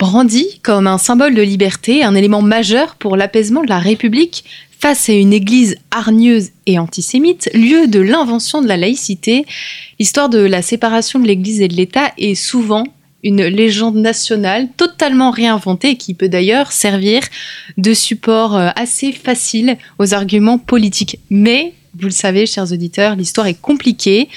brandi comme un symbole de liberté, un élément majeur pour l'apaisement de la République face à une église hargneuse et antisémite, lieu de l'invention de la laïcité, l'histoire de la séparation de l'église et de l'État est souvent une légende nationale totalement réinventée qui peut d'ailleurs servir de support euh, assez facile aux arguments politiques. Mais vous le savez, chers auditeurs, l'histoire est compliquée,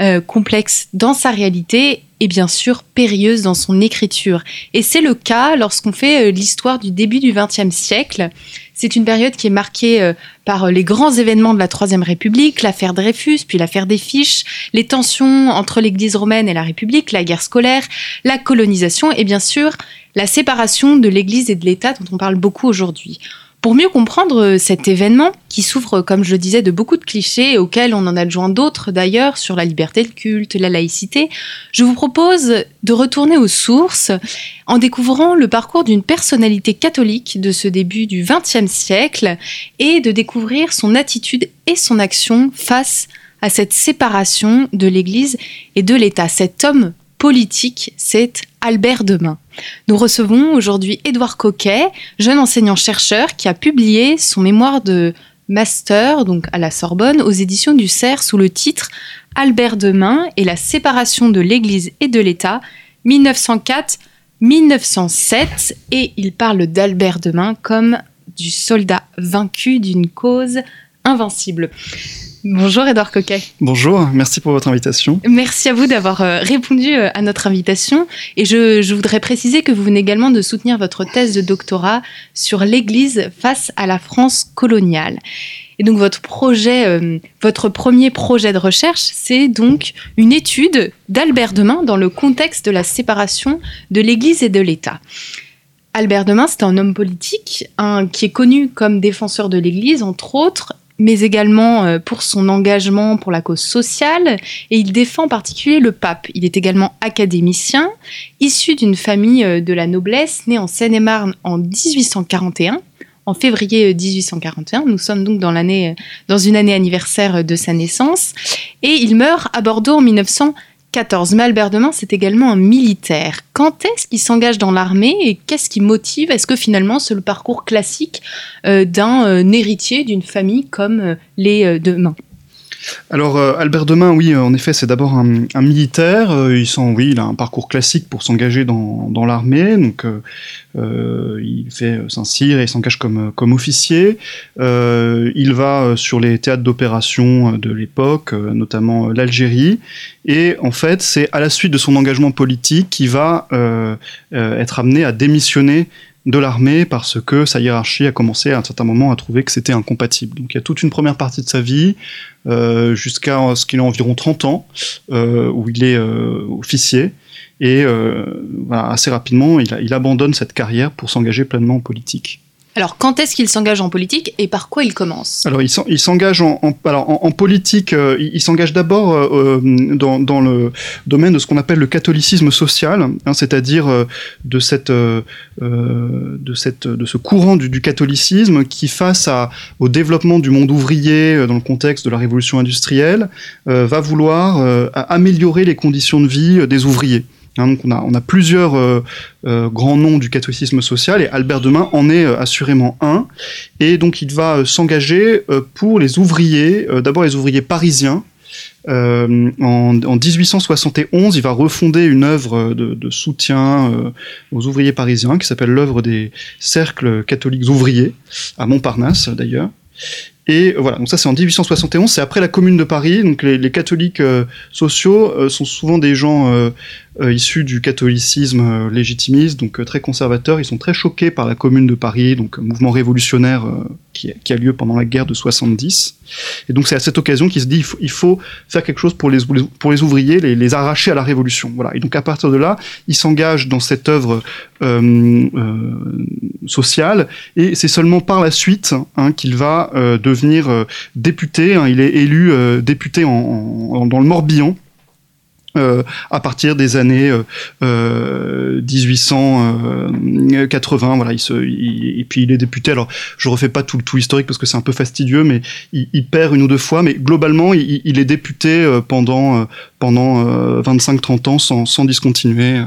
euh, complexe dans sa réalité et bien sûr périlleuse dans son écriture. Et c'est le cas lorsqu'on fait euh, l'histoire du début du XXe siècle. C'est une période qui est marquée euh, par les grands événements de la Troisième République, l'affaire Dreyfus, puis l'affaire des fiches, les tensions entre l'Église romaine et la République, la guerre scolaire, la colonisation et bien sûr la séparation de l'Église et de l'État dont on parle beaucoup aujourd'hui. Pour mieux comprendre euh, cet événement, qui souffre, comme je le disais, de beaucoup de clichés auxquels on en adjoint d'autres d'ailleurs sur la liberté de culte, la laïcité, je vous propose de retourner aux sources en découvrant le parcours d'une personnalité catholique de ce début du XXe siècle et de découvrir son attitude et son action face à cette séparation de l'Église et de l'État. Cet homme c'est Albert Demain. Nous recevons aujourd'hui Édouard Coquet, jeune enseignant-chercheur qui a publié son mémoire de master donc à la Sorbonne aux éditions du CERF sous le titre Albert Demain et la séparation de l'Église et de l'État 1904-1907 et il parle d'Albert Demain comme du soldat vaincu d'une cause invincible. Bonjour Edouard Coquet. Bonjour, merci pour votre invitation. Merci à vous d'avoir euh, répondu euh, à notre invitation. Et je, voudrais préciser que vous venez également de soutenir votre thèse de doctorat sur l'Église face à la France coloniale. Et donc votre projet, euh, votre premier projet de recherche, c'est donc une étude d'Albert Demain dans le contexte de la séparation de l'Église et de l'État. Albert Demain, c'est un homme politique qui est connu comme défenseur de l'Église, entre autres, mais également euh, pour son engagement pour la cause sociale, et il défend en particulier le pape. Il est également académicien, issu d'une famille euh, de la noblesse, né en Seine-et-Marne en 1841. En février 1841, euh, nous sommes donc dans l'année, dans une année anniversaire de sa naissance, et il meurt à Bordeaux en 1900. 14. Mais Albert Demain, c'est également un militaire. Quand est-ce qu'il s'engage dans l'armée et qu'est-ce qui motive? Est-ce que finalement c'est le parcours classique euh, d'un euh, héritier d'une famille comme euh, les Demain alors euh, Albert Demain, oui, en effet, c'est d'abord un, militaire. Euh, il sent, oui, a un parcours classique pour s'engager dans, l'armée. Donc euh, il fait Saint-Cyr et s'engage comme, comme officier. il va sur les théâtres d'opération de l'époque, notamment l'Algérie. Et en fait, c'est à la suite de son engagement politique qu'il va être amené à démissionner de l'armée parce que sa hiérarchie a commencé à un certain moment à trouver que c'était incompatible. Donc il y a toute une première partie de sa vie, euh, jusqu'à ce qu'il ait environ 30 ans, euh, où il est euh, officier, et assez rapidement, il abandonne cette carrière pour s'engager pleinement en politique. Alors, quand est-ce qu'il s'engage en politique et par quoi il commence Alors, il s'engage en, politique, euh, il s'engage d'abord euh, euh, dans, le domaine de ce qu'on appelle le catholicisme social, hein, c'est-à-dire de, ce courant du, catholicisme qui, face au développement du monde ouvrier dans le contexte de la révolution industrielle, va vouloir améliorer les conditions de vie des ouvriers. Hein, on a, plusieurs euh, euh, grands noms du catholicisme social et Albert Demain en est euh, assurément un. Et donc il va s'engager pour les ouvriers, d'abord les ouvriers parisiens. En, 1871, il va refonder une œuvre de, soutien aux ouvriers parisiens qui s'appelle l'œuvre des cercles catholiques ouvriers, à Montparnasse d'ailleurs. Et voilà, donc ça c'est en 1871, c'est après la Commune de Paris. Donc les, catholiques sociaux sont souvent des gens issus du catholicisme légitimiste, donc très conservateurs. Ils sont très choqués par la Commune de Paris, donc mouvement révolutionnaire qui, a lieu pendant la guerre de 70. Et donc c'est à cette occasion qu'il se dit il faut, faire quelque chose pour les, pour les ouvriers, les, les, arracher à la révolution. Voilà. Et donc à partir de là, il s'engage dans cette œuvre euh, euh, sociale, et c'est seulement par la suite hein, qu'il va euh, devenir euh, député. Hein. il est élu euh, député en, dans le Morbihan euh, à partir des années euh, 1880. Voilà, il se, il, et puis il est député. Alors, je refais pas tout, tout l'historique parce que c'est un peu fastidieux, mais il, perd une ou deux fois. Mais globalement, il, est député euh, pendant pendant 25-30 ans sans, sans discontinuer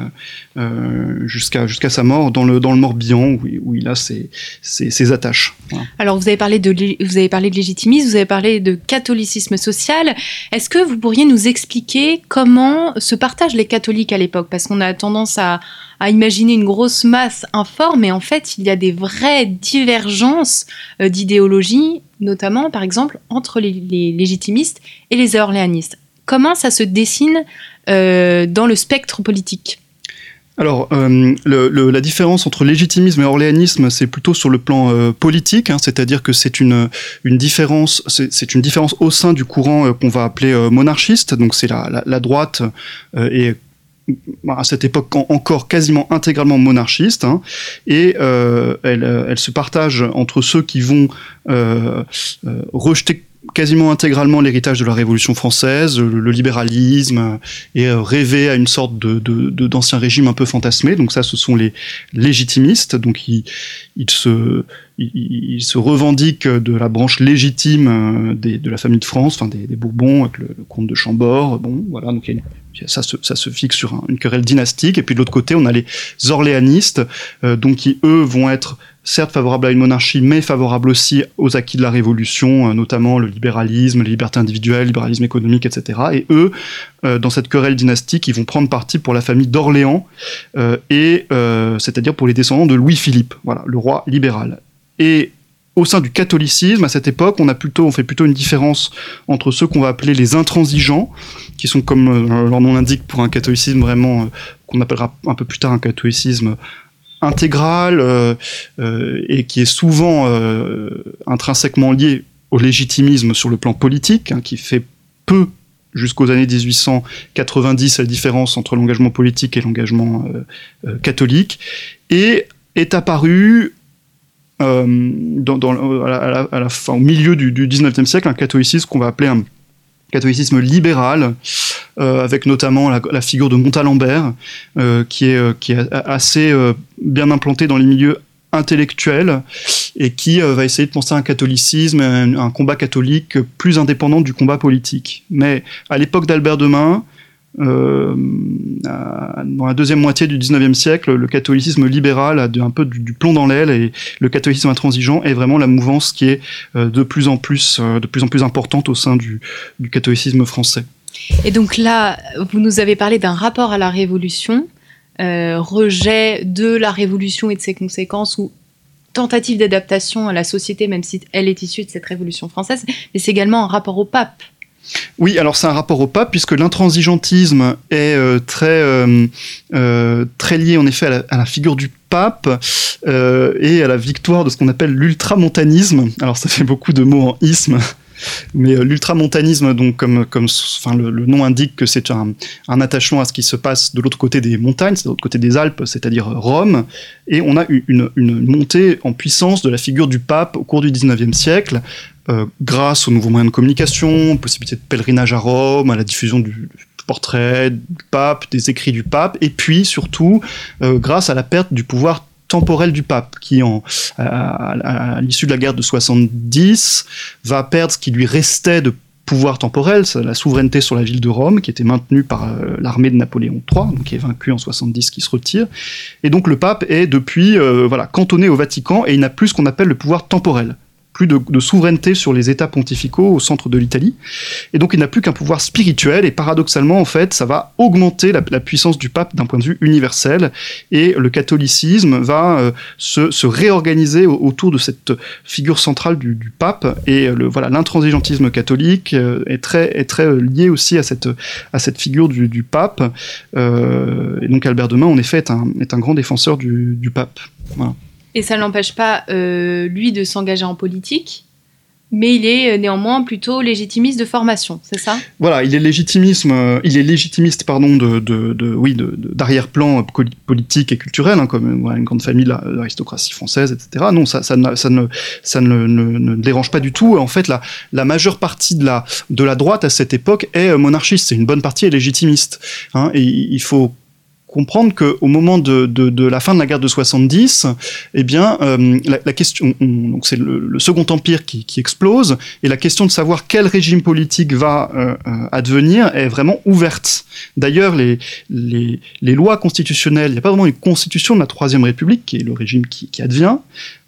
euh, jusqu'à jusqu'à sa mort dans le dans le Morbihan où, où il a ses, ses, attaches. Alors vous avez parlé de vous avez parlé de légitimisme, vous avez parlé de catholicisme social. Est-ce que vous pourriez nous expliquer comment se partagent les catholiques à l'époque? Parce qu'on a tendance à, à imaginer une grosse masse informe, mais en fait il y a des vraies divergences euh, d'idéologie, notamment par exemple entre les, les légitimistes et les orléanistes comment ça se dessine euh, dans le spectre politique alors, euh, la différence entre légitimisme et orléanisme, c'est plutôt sur le plan euh, politique, hein, c'est-à-dire que c'est une, différence, c'est une différence au sein du courant qu'on va appeler monarchiste. Donc, c'est la, la, la, droite et à cette époque encore quasiment intégralement monarchiste, hein, et elle, se partage entre ceux qui vont rejeter quasiment intégralement l'héritage de la Révolution française, le, libéralisme, et euh, rêver à une sorte de, d'ancien régime un peu fantasmé. Donc ça, ce sont les légitimistes. Donc ils, ils se il, il, revendique de la branche légitime euh, de la famille de France, enfin des, Bourbons, avec le, comte de Chambord. Bon, voilà, donc il ça, se, fixe sur un, une querelle dynastique. Et puis de l'autre côté, on a les orléanistes, euh, donc qui eux vont être certes favorables à une monarchie, mais favorables aussi aux acquis de la Révolution, euh, notamment le libéralisme, les libertés individuelles, le libéralisme économique, etc. Et eux, dans cette querelle dynastique, ils vont prendre parti pour la famille d'Orléans, et c'est-à-dire pour les descendants de Louis-Philippe, voilà, le libéral. Et au sein du catholicisme, à cette époque, on, a plutôt, on fait plutôt une différence entre ceux qu'on va appeler les intransigeants, qui sont, comme euh, leur nom l'indique, pour un catholicisme vraiment, euh, qu'on appellera un peu plus tard un catholicisme intégral, euh, et qui est souvent intrinsèquement lié au légitimisme sur le plan politique, hein, qui fait peu jusqu'aux années 1890 la différence entre l'engagement politique et l'engagement catholique, et est apparu à, à, au milieu du, du 19e siècle, un catholicisme qu'on va appeler un catholicisme libéral, euh, avec notamment la, figure de Montalembert, euh, qui, est, euh, qui est assez bien implanté dans les milieux intellectuels et qui va essayer de penser un catholicisme, un, un, combat catholique plus indépendant du combat politique. Mais à l'époque d'Albert Demain, euh, dans la deuxième moitié du 19e siècle, le catholicisme libéral a un peu du, plomb dans l'aile et le catholicisme intransigeant est vraiment la mouvance qui est euh, de plus en plus, euh, de plus en plus importante au sein du, du, catholicisme français. Et donc là, vous nous avez parlé d'un rapport à la Révolution, rejet de la Révolution et de ses conséquences ou tentative d'adaptation à la société, même si elle est issue de cette Révolution française, mais c'est également un rapport au pape oui, alors c'est un rapport au pape, puisque l'intransigeantisme est euh, très, euh, euh, très lié en effet à la, figure du pape et à la victoire de ce qu'on appelle l'ultramontanisme. Alors ça fait beaucoup de mots en isme. Mais l'ultramontanisme, donc comme, le, nom indique que c'est un, attachement à ce qui se passe de l'autre côté des montagnes, c'est de l'autre côté des Alpes, c'est-à-dire Rome, et on a une, une, montée en puissance de la figure du pape au cours du 19e siècle, euh, grâce aux nouveaux moyens de communication, possibilité de pèlerinage à Rome, à la diffusion du portrait du pape, des écrits du pape, et puis surtout euh, grâce à la perte du pouvoir temporel du pape, qui, en, à, l'issue de la guerre de 70, va perdre ce qui lui restait de pouvoir temporel, la souveraineté sur la ville de Rome, qui était maintenue par euh, l'armée de Napoléon III, donc qui est vaincu en 70, qui se retire. Et donc le pape est depuis voilà, cantonné au Vatican et il n'a plus ce qu'on appelle le pouvoir temporel plus de, souveraineté sur les États pontificaux au centre de l'Italie. Et donc il n'a plus qu'un pouvoir spirituel, et paradoxalement, en fait, ça va augmenter la, puissance du pape d'un point de vue universel, et le catholicisme va euh, se, se, réorganiser autour de cette figure centrale du, pape, et le, voilà, l'intransigeantisme catholique euh, est très, est très lié aussi à cette, à cette figure du, pape. Euh, et donc Albert Demain, en effet, est un, est un grand défenseur du, du pape. Voilà. Et ça n'empêche pas lui de s'engager en politique mais il est euh, néanmoins plutôt légitimiste de formation, c'est ça? Voilà, il est légitimiste, euh, il est légitimiste, pardon, de, de, oui, d'arrière-plan politique et culturel, hein, comme une grande famille l'aristocratie française, etc. Non, ça, ça, ça, ne, ça ne, ne, dérange pas du tout. En fait, la, majeure partie de la, de la droite à cette époque est euh, monarchiste. C'est une bonne partie est légitimiste. Hein, et il faut comprendre qu'au moment de, de, la fin de la guerre de 70, eh bien, euh, la, question, donc c'est le, Second Empire qui, explose, et la question de savoir quel régime politique va euh, euh advenir est vraiment ouverte. D'ailleurs, les, les, les, lois constitutionnelles, il n'y a pas vraiment une constitution de la Troisième République, qui est le régime qui advient,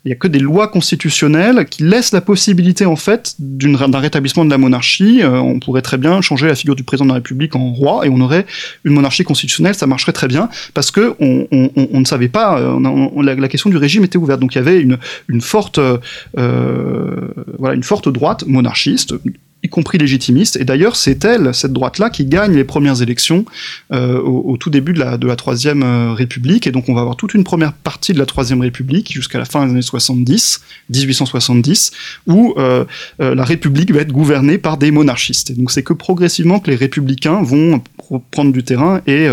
il n'y a que des lois constitutionnelles qui laissent la possibilité en fait d'un rétablissement de la monarchie. Euh, on pourrait très bien changer la figure du président de la République en roi et on aurait une monarchie constitutionnelle, ça marcherait très bien parce que on, ne savait pas, euh, la, question du régime était ouverte. Donc il y avait une forte, euh, voilà, une forte droite monarchiste y compris légitimiste. Et d'ailleurs, c'est elle, cette droite-là, qui gagne les premières élections euh, au, tout début de la, de la Troisième euh, République. Et donc, on va avoir toute une première partie de la Troisième République jusqu'à la fin des années 70, 1870, où euh, la République va être gouvernée par des monarchistes. Et donc, c'est que progressivement que les républicains vont prendre du terrain et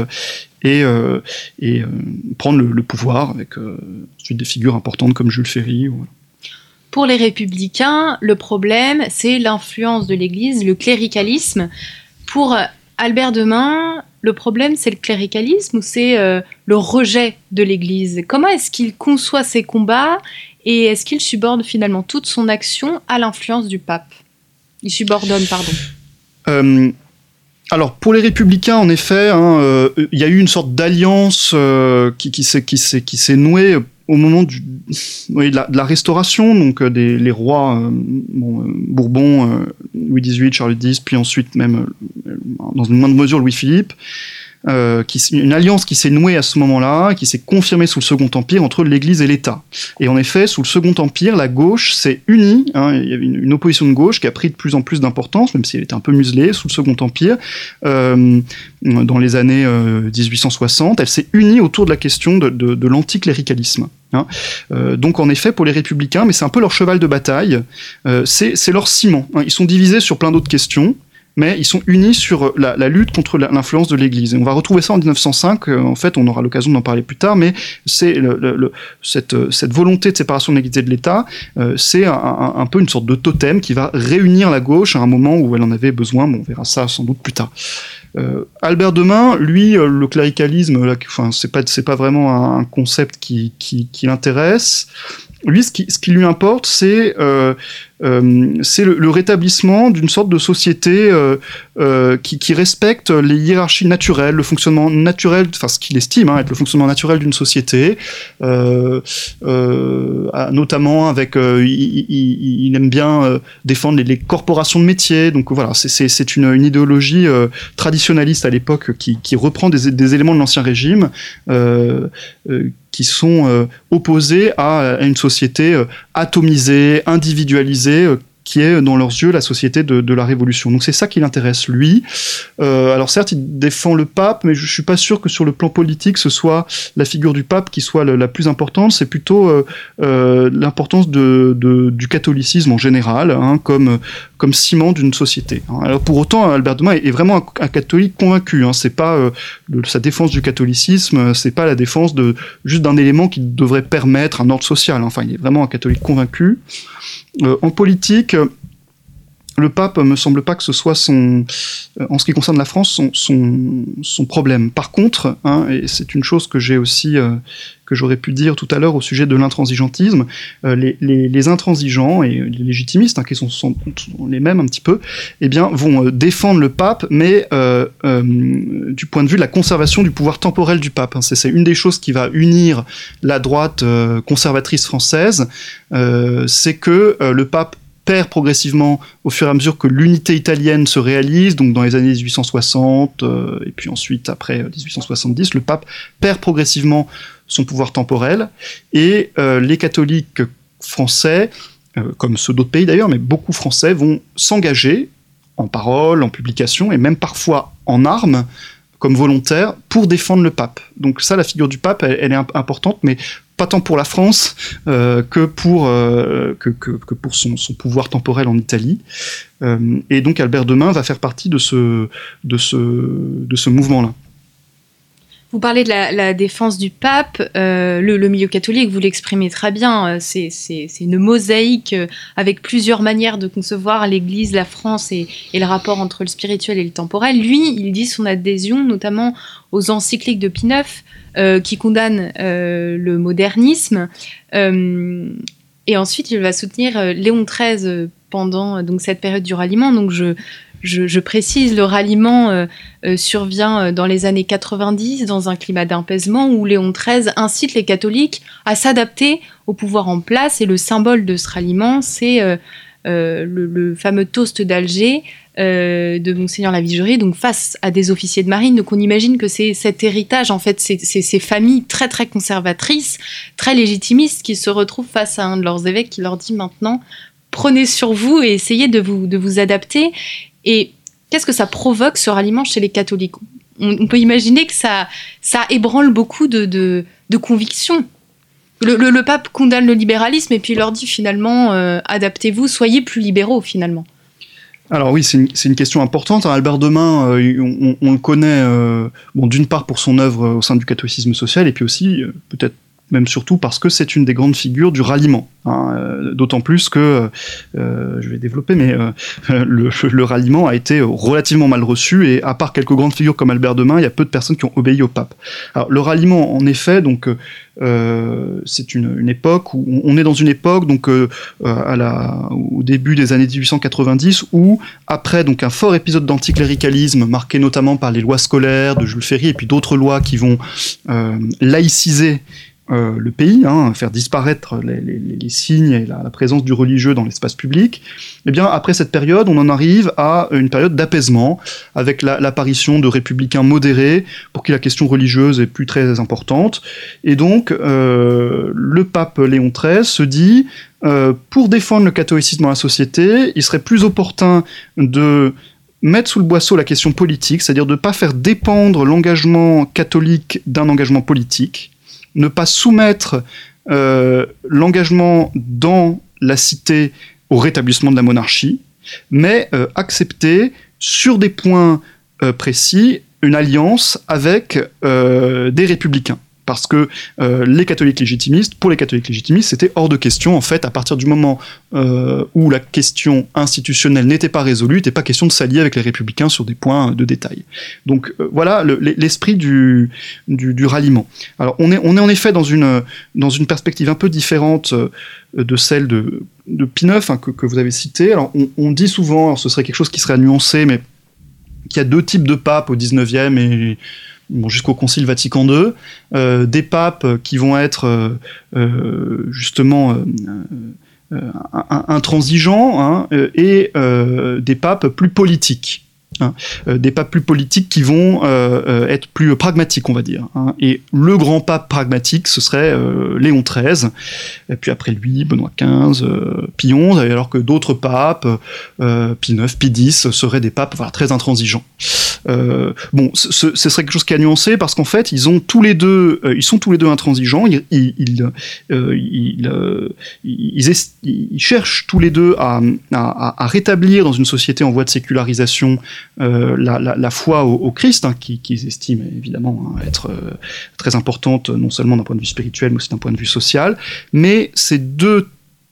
et, et prendre le, pouvoir avec ensuite des figures importantes comme Jules Ferry. Pour les républicains, le problème, c'est l'influence de l'Église, le cléricalisme. Pour Albert Demain, le problème, c'est le cléricalisme ou c'est euh, le rejet de l'Église? Comment est-ce qu'il conçoit ses combats et est-ce qu'il subordonne finalement toute son action à l'influence du pape? Il subordonne, pardon. Euh, alors pour les républicains, en effet, hein, euh, il y a eu une sorte d'alliance qui s'est nouée au moment de, la, restauration, donc euh, des, les rois euh, euh, Bourbon, Louis XVIII, Charles X, puis ensuite même dans une moindre mesure Louis-Philippe, une alliance qui s'est nouée à ce moment-là, qui s'est confirmée sous le Second Empire entre l'Église et l'État. Et en effet, sous le Second Empire, la gauche s'est unie. Hein, il y avait une, opposition de gauche qui a pris de plus en plus d'importance, même si elle était un peu muselée sous le Second Empire. Dans les années euh, 1860, elle s'est unie autour de la question de, de l'anticléricalisme. Hein. Euh, donc en effet, pour les républicains, mais c'est un peu leur cheval de bataille, euh, c'est leur ciment. Hein. Ils sont divisés sur plein d'autres questions mais ils sont unis sur la, lutte contre l'influence de l'Église. Et on va retrouver ça en 1905, euh, en fait, on aura l'occasion d'en parler plus tard, mais c'est le, cette, volonté de séparation de l'Église et de l'État, euh, c'est un, peu une sorte de totem qui va réunir la gauche à un moment où elle en avait besoin, bon, on verra ça sans doute plus tard. Euh, Albert Demain, lui, euh, le cléricalisme, enfin, c'est pas, vraiment un concept qui l'intéresse. Lui, ce qui, lui importe, c'est euh, euh, le, rétablissement d'une sorte de société euh, qui, respecte les hiérarchies naturelles, le fonctionnement naturel, enfin ce qu'il estime hein, être le fonctionnement naturel d'une société, notamment avec, il, aime bien défendre les, corporations de métiers, donc voilà, c'est une, une, idéologie traditionnaliste à l'époque qui, qui, reprend des, des, éléments de l'ancien régime qui sont euh, opposés à, à, une société euh, atomisée, individualisée, euh, qui est dans leurs yeux la société de, la Révolution. Donc c'est ça qui l'intéresse lui. Euh, alors certes, il défend le pape, mais je suis pas sûr que sur le plan politique, ce soit la figure du pape qui soit la, plus importante. C'est plutôt euh, euh, l'importance du catholicisme en général, hein, comme comme ciment d'une société. Alors pour autant, Albert Demain est, vraiment un, catholique convaincu. Hein. C'est pas euh, sa défense du catholicisme, c'est pas la défense de juste d'un élément qui devrait permettre un ordre social. Enfin, il est vraiment un catholique convaincu. Euh, en politique, le pape me semble pas que ce soit son, euh, en ce qui concerne la France, son, problème. Par contre, hein, et c'est une chose que j'ai aussi, euh, que j'aurais pu dire tout à l'heure au sujet de l'intransigeantisme, euh, les, intransigeants et les légitimistes, hein, qui sont, les mêmes un petit peu, eh bien, vont euh, défendre le pape, mais du point de vue de la conservation du pouvoir temporel du pape. Hein. C'est une des choses qui va unir la droite conservatrice française, c'est que le pape progressivement au fur et à mesure que l'unité italienne se réalise, donc dans les années 1860 euh, et puis ensuite après 1870, le pape perd progressivement son pouvoir temporel et euh, les catholiques français, euh, comme ceux d'autres pays d'ailleurs, mais beaucoup français vont s'engager en parole, en publication et même parfois en armes comme volontaires pour défendre le pape. Donc ça, la figure du pape, elle, elle est importante, mais pas tant pour la France que pour que, pour son, son, pouvoir temporel en Italie. et donc Albert Demain va faire partie de ce mouvement-là. Vous parlez de la, défense du pape, euh, le, milieu catholique, vous l'exprimez très bien, euh, c'est une mosaïque euh, avec plusieurs manières de concevoir l'Église, la France et, le rapport entre le spirituel et le temporel. Lui, il dit son adhésion notamment aux encycliques de Pie IX qui condamnent le modernisme. et ensuite, il va soutenir Léon XIII pendant donc, cette période du ralliement. Donc je, je, précise, le ralliement euh, euh, survient euh, dans les années 90 dans un climat d'apaisement où Léon XIII incite les catholiques à s'adapter au pouvoir en place et le symbole de ce ralliement, c'est le, fameux toast d'Alger de Monseigneur Lavigerie, donc face à des officiers de marine. Donc on imagine que c'est cet héritage, en fait, c'est ces familles très très conservatrices, très légitimistes qui se retrouvent face à un de leurs évêques qui leur dit maintenant prenez sur vous et essayez de vous, de vous adapter. Et qu'est-ce que ça provoque ce ralliement chez les catholiques? On, peut imaginer que ça, ça ébranle beaucoup de, de, convictions. Le, pape condamne le libéralisme et puis il leur dit finalement euh, adaptez-vous, soyez plus libéraux finalement. Alors oui, c'est une, question importante. Albert Demain, euh, on, le connaît euh, bon, d'une part pour son œuvre au sein du catholicisme social et puis aussi peut-être même surtout parce que c'est une des grandes figures du ralliement. Hein, euh, d'autant plus que, euh, je vais développer, mais euh, le, ralliement a été relativement mal reçu et à part quelques grandes figures comme Albert Demain, il y a peu de personnes qui ont obéi au pape. Alors le ralliement, en effet, donc c'est une, époque où on est dans une époque donc au début des années 1890 où après donc un fort épisode d'anticléricalisme marqué notamment par les lois scolaires de Jules Ferry et puis d'autres lois qui vont laïciser euh, le pays, hein, faire disparaître les, signes et la, présence du religieux dans l'espace public, eh bien après cette période, on en arrive à une période d'apaisement, avec l'apparition de républicains modérés, pour qui la question religieuse est plus très importante. Et donc, euh, le pape Léon XIII se dit, euh, pour défendre le catholicisme dans la société, il serait plus opportun de mettre sous le boisseau la question politique, c'est-à-dire de ne pas faire dépendre l'engagement catholique d'un engagement politique, ne pas soumettre euh, l'engagement dans la cité au rétablissement de la monarchie, mais euh, accepter sur des points euh, précis une alliance avec des républicains parce que euh, les catholiques légitimistes, pour les catholiques légitimistes, c'était hors de question, en fait, à partir du moment euh, où la question institutionnelle n'était pas résolue, il n'était pas question de s'allier avec les républicains sur des points de détail. Donc euh, voilà l'esprit du, ralliement. Alors on est, on est en effet dans une, dans une perspective un peu différente de celle de, de hein, que, vous avez cité. Alors on, dit souvent, ce serait quelque chose qui serait à nuancer, mais qu'il y a deux types de papes au 19e et jusqu'au Concile Vatican II, euh, des papes qui vont être euh, euh, justement intransigeants hein, et des papes plus politiques. Hein. des papes plus politiques qui vont être plus pragmatiques, on va dire. Hein. Et le grand pape pragmatique, ce serait Léon XIII, puis après lui, Benoît XV, Pie XI, alors que d'autres papes, Pie IX, Pie X, seraient des papes très intransigeants. Euh, bon, ce, serait quelque chose qui a nuancé parce qu'en fait, ils ont tous les deux, euh, ils sont tous les deux intransigeants. Ils, euh, cherchent tous les deux à, rétablir dans une société en voie de sécularisation la, foi au, Christ, hein, qu'ils qui estiment évidemment hein, être très importante, non seulement d'un point de vue spirituel, mais aussi d'un point de vue social. Mais ces deux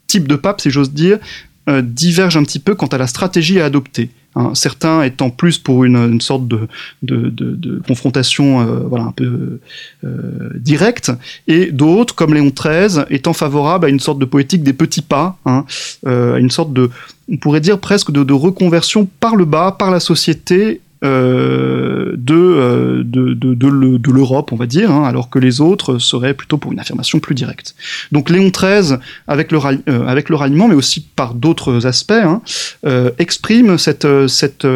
types de papes, si j'ose dire, divergent un petit peu quant à la stratégie à adopter. Hein, certains étant plus pour une, sorte de, confrontation euh, voilà, un peu euh, directe, et d'autres, comme Léon XIII, étant favorables à une sorte de poétique des petits pas, hein, euh, une sorte de, on pourrait dire presque de, reconversion par le bas, par la société, euh, de, de, de, l'Europe, on va dire, hein, alors que les autres seraient plutôt pour une affirmation plus directe. Donc Léon XIII, avec le, euh, avec le ralliement, mais aussi par d'autres aspects, hein, euh, exprime cette, cette,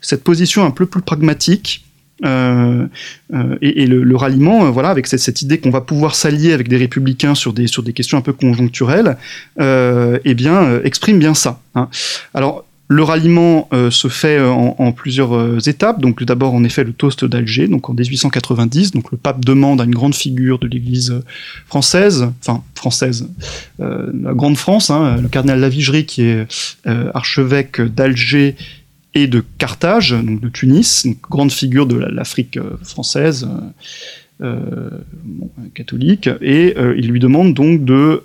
cette position un peu plus pragmatique. et, le, ralliement, voilà, avec cette, cette idée qu'on va pouvoir s'allier avec des républicains sur des, sur des questions un peu conjoncturelles, eh bien, exprime bien ça. Hein. Alors, le ralliement euh, se fait en, plusieurs étapes. Donc d'abord, en effet, le toast d'Alger, donc en 1890. Donc le pape demande à une grande figure de l'Église française, enfin française, la grande France, hein, le cardinal Lavigerie, qui est archevêque d'Alger et de Carthage, donc de Tunis, une grande figure de l'Afrique française. catholique, et il lui demande donc de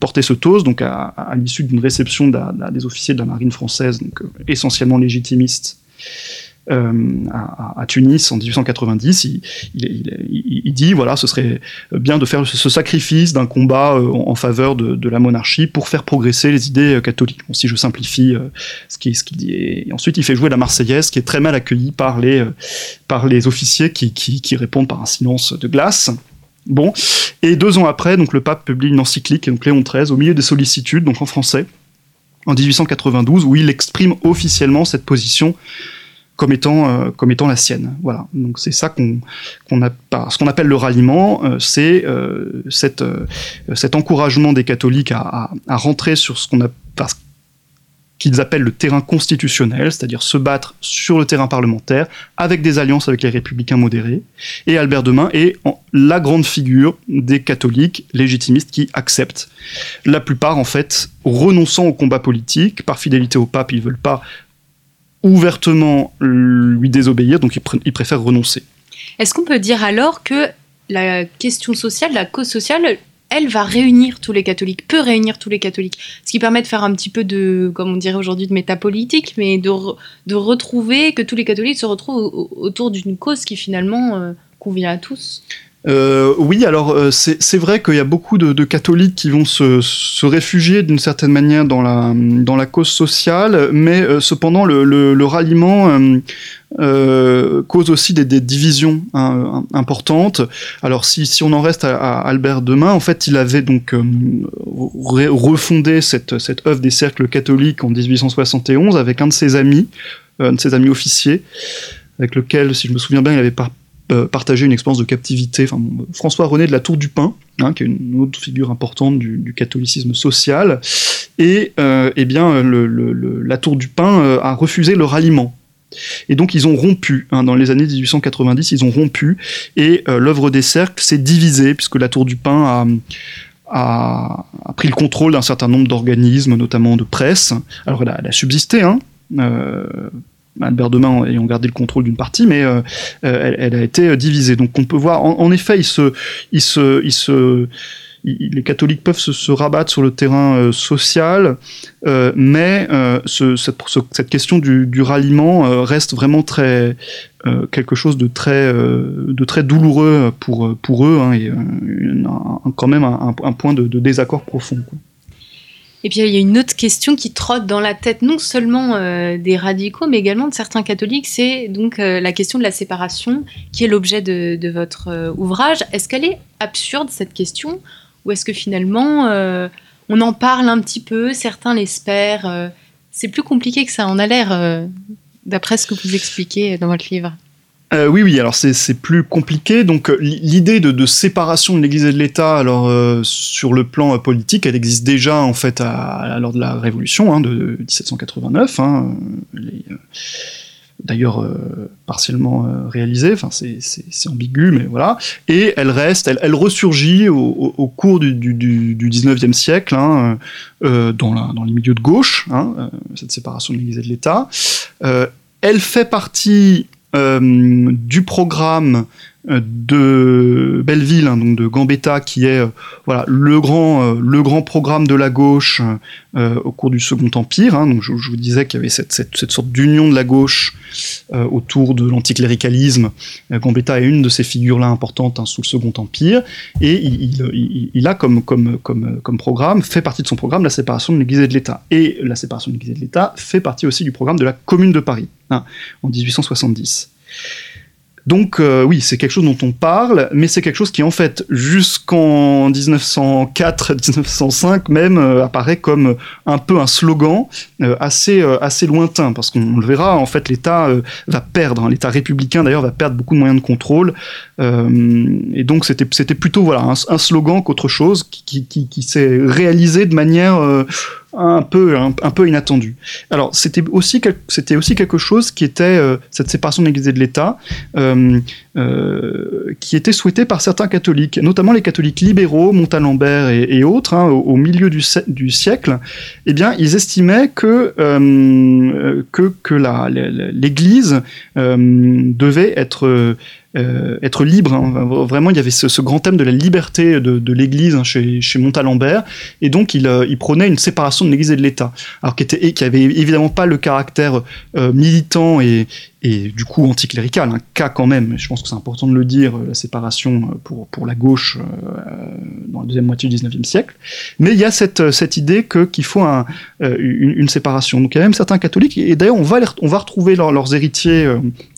porter ce toast, donc à, l'issue d'une réception des officiers de la marine française, donc euh, essentiellement légitimistes, euh, à, Tunis en 1890, il, dit voilà, ce serait bien de faire ce sacrifice d'un combat euh, en, faveur de, la monarchie pour faire progresser les idées catholiques. si je simplifie ce qu'il ce dit. Ensuite, il fait jouer la Marseillaise, qui est très mal accueillie par les, par les officiers qui, qui répondent par un silence de glace. Bon, et deux ans après, donc le pape publie une encyclique, donc Léon XIII, au milieu des sollicitudes, donc en français, en 1892, où il exprime officiellement cette position comme étant, euh, comme étant la sienne. Voilà. Donc c'est ça qu'on ce qu'on appelle le ralliement, euh, c'est euh, cet encouragement des catholiques à, à, rentrer sur ce qu'on a, qu'ils appellent le terrain constitutionnel, c'est-à-dire se battre sur le terrain parlementaire avec des alliances avec les républicains modérés. Et Albert Demain est la grande figure des catholiques légitimistes qui acceptent. La plupart, en fait, renonçant au combat politique, par fidélité au pape, ils ne veulent pas ouvertement lui désobéir, donc ils, préfèrent renoncer. Est-ce qu'on peut dire alors que la question sociale, la cause sociale, elle va réunir tous les catholiques, peut réunir tous les catholiques. Ce qui permet de faire un petit peu de, comme on dirait aujourd'hui, de métapolitique, mais de, de retrouver, que tous les catholiques se retrouvent autour d'une cause qui finalement euh, convient à tous. Euh, oui, alors euh, c'est vrai qu'il y a beaucoup de, catholiques qui vont se, réfugier d'une certaine manière dans la, cause sociale, mais cependant le, ralliement euh, cause aussi des, divisions hein, importantes. Alors si, on en reste à, Albert Demain, en fait, il avait donc euh, refondé cette, œuvre des cercles catholiques en 1871 avec un de ses amis, euh, un de ses amis officiers, avec lequel, si je me souviens bien, il avait partagé une expérience de captivité. Enfin, François René de la Tour du Pin, hein, qui est une autre figure importante du, catholicisme social, et eh bien, la Tour du Pin a refusé le ralliement et donc ils ont rompu, hein, dans les années 1890, ils ont rompu, et euh, l'œuvre des cercles s'est divisée, puisque la Tour du Pin a, pris le contrôle d'un certain nombre d'organismes, notamment de presse. Alors elle a, subsisté, hein, euh, Albert Demain ayant gardé le contrôle d'une partie, mais euh, elle, a été divisée. Donc on peut voir, en, effet, il se, il se, il se les catholiques peuvent se, rabattre sur le terrain euh, social, euh, mais euh, cette, question du, ralliement reste vraiment très quelque chose de très de très douloureux pour pour eux hein, et quand même un, point de, désaccord profond. Et puis il y a une autre question qui trotte dans la tête non seulement des radicaux, mais également de certains catholiques, c'est donc la question de la séparation, qui est l'objet de, votre ouvrage. Est-ce qu'elle est absurde cette question? Ou est-ce que finalement, euh, on en parle un petit peu, certains l'espèrent euh, C'est plus compliqué que ça en a l'air, euh, d'après ce que vous expliquez dans votre livre. Oui, oui, alors c'est plus compliqué. Donc l'idée de, séparation de l'Église et de l'État, alors sur le plan politique, elle existe déjà en fait à, lors de la Révolution hein, de 1789. Hein, d'ailleurs euh, partiellement euh, réalisée, enfin c'est ambigu, mais voilà, et elle reste, elle, elle ressurgit au, cours du, du, du 19e siècle, hein, euh, dans, dans les milieux de gauche, euh, cette séparation de l'Église et de l'État. Euh, elle fait partie du programme euh, de Belleville, hein, donc de Gambetta, qui est euh, voilà le grand euh, le grand programme de la gauche au cours du Second Empire. Hein, donc je, vous disais qu'il y avait cette, cette, cette sorte d'union de la gauche autour de l'anticléricalisme. Gambetta est une de ces figures-là importantes hein, sous le Second Empire, et il, il, a comme comme comme comme programme fait partie de son programme la séparation de l'Église et de l'État. Et la séparation de l'Église et de l'État fait partie aussi du programme de la Commune de Paris en 1870. Donc euh, oui, c'est quelque chose dont on parle, mais c'est quelque chose qui en fait jusqu'en 1904-1905 même euh, apparaît comme un peu un slogan euh, assez assez lointain parce qu'on le verra en fait l'État va perdre, hein. l'État républicain d'ailleurs va perdre beaucoup de moyens de contrôle et donc c'était c'était plutôt voilà un, slogan qu'autre chose qui, qui, s'est réalisé de manière un peu, un, peu inattendu. Alors, c'était aussi, aussi quelque chose qui était euh, cette séparation de l'Église et de l'État, euh, euh, qui était souhaitée par certains catholiques, notamment les catholiques libéraux, Montalembert et, autres, hein, au, milieu du, siècle. Eh bien, ils estimaient que que, que l'Église devait être euh, être libre. Hein. Vraiment, il y avait ce, grand thème de la liberté de, l'Église hein, chez, chez Montalembert, et donc il, euh, prônait une séparation de l'Église et de l'État, alors qui était, qui avait évidemment pas le caractère euh, militant et, et du coup anticlérical, un cas quand même, je pense c'est important de le dire, la séparation pour, pour la gauche dans la deuxième moitié du 19e siècle. Mais il y a cette, cette idée que, qu'il faut un, une, séparation. Donc il y a même certains catholiques, et d'ailleurs on va, on va retrouver leurs héritiers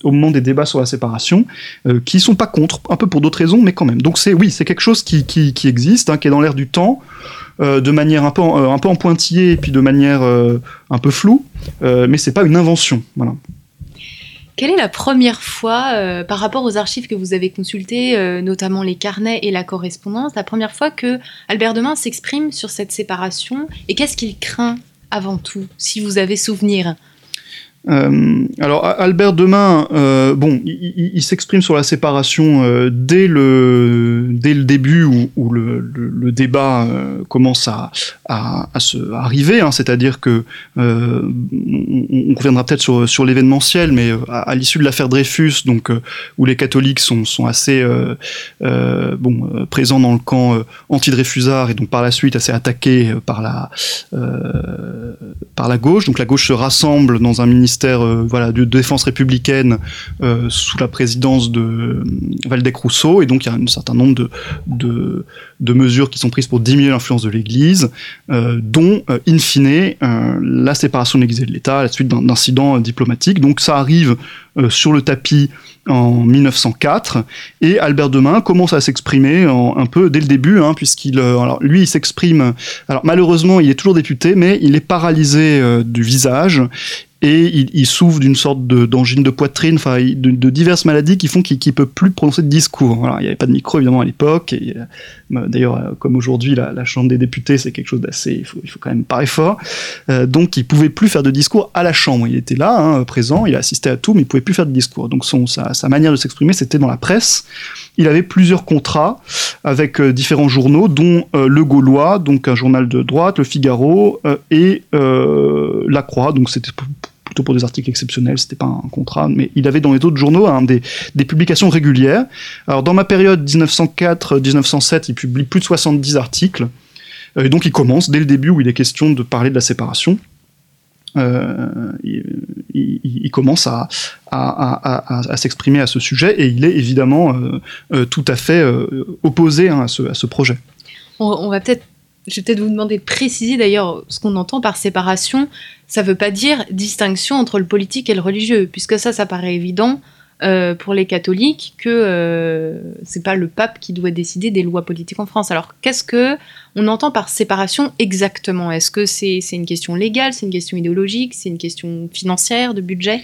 au moment des débats sur la séparation, euh, qui sont pas contre, un peu pour d'autres raisons, mais quand même. Donc c'est oui, c'est quelque chose qui, qui, existe, hein, qui est dans l'air du temps, euh, de manière un peu, en, euh, un peu en pointillé et puis de manière un peu floue, mais c'est pas une invention. Voilà. Quelle est la première fois, par rapport aux archives que vous avez consultées, notamment les carnets et la correspondance, la première fois que Albert Demain s'exprime sur cette séparation et qu'est-ce qu'il craint avant tout, si vous avez souvenir? Euh, alors Albert Demain, euh, bon, il, s'exprime sur la séparation euh, dès le dès le début où, où le, débat euh, commence à, à, à se arriver, hein, c'est-à-dire que on, on, reviendra peut-être sur sur l'événementiel, mais à, l'issue de l'affaire Dreyfus, donc où les catholiques sont sont assez bon présents dans le camp anti-Dreyfusard et donc par la suite assez attaqués par la par la gauche, donc la gauche se rassemble dans un ministère euh, voilà, de défense républicaine euh, sous la présidence de euh, Valdec Rousseau, et donc il y a un certain nombre de, de, mesures qui sont prises pour diminuer l'influence de l'Église, dont, in fine, la séparation de l'Église et de l'État à la suite d'incidents diplomatiques. Donc ça arrive sur le tapis en 1904 et Albert Demain commence à s'exprimer un peu dès le début hein, puisqu'il alors lui il s'exprime alors malheureusement il est toujours député mais il est paralysé du visage et il, souffre d'une sorte d'angine de, poitrine, enfin de, de, diverses maladies qui font qu'il ne peut plus prononcer de discours. Il n'y avait pas de micro évidemment à l'époque. Et, euh, D'ailleurs, euh, comme aujourd'hui, la, Chambre des députés, c'est quelque chose d'assez, il faut, quand même parler fort. Euh, donc, il pouvait plus faire de discours à la Chambre. Il était là, hein, présent, il assistait à tout, mais il pouvait plus faire de discours. Donc, son, sa, manière de s'exprimer, c'était dans la presse. Il avait plusieurs contrats avec euh, différents journaux, dont Le Gaulois, donc un journal de droite, Le Figaro et La Croix. Donc, c'était plutôt pour des articles exceptionnels, c'était pas un contrat, mais il avait dans les autres journaux hein, des, publications régulières. Alors dans ma période 1904-1907, il publie plus de 70 articles, euh, et donc il commence dès le début où il est question de parler de la séparation. Euh, il, commence à, s'exprimer à ce sujet et il est évidemment euh, tout à fait opposé hein, à, ce, à ce projet. On va peut-être je vais peut-être vous demander de préciser d'ailleurs ce qu'on entend par séparation. Ça ne veut pas dire distinction entre le politique et le religieux, puisque ça, ça paraît évident euh, pour les catholiques que euh, c'est pas le pape qui doit décider des lois politiques en France. Alors qu'est-ce que on entend par séparation exactement? Est-ce que c'est une question légale, c'est une question idéologique, c'est une question financière, de budget?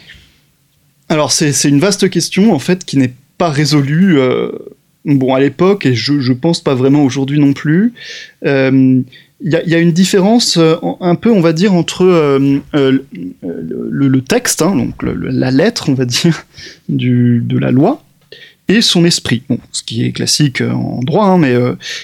Alors c'est une vaste question en fait qui n'est pas résolue. Euh bon, à l'époque, et je, pense pas vraiment aujourd'hui non plus, euh, il y, a, une différence euh, un peu, on va dire, entre euh, le, texte, hein, donc la lettre, on va dire, de la loi, et son esprit. Bon, ce qui est classique en droit, hein, mais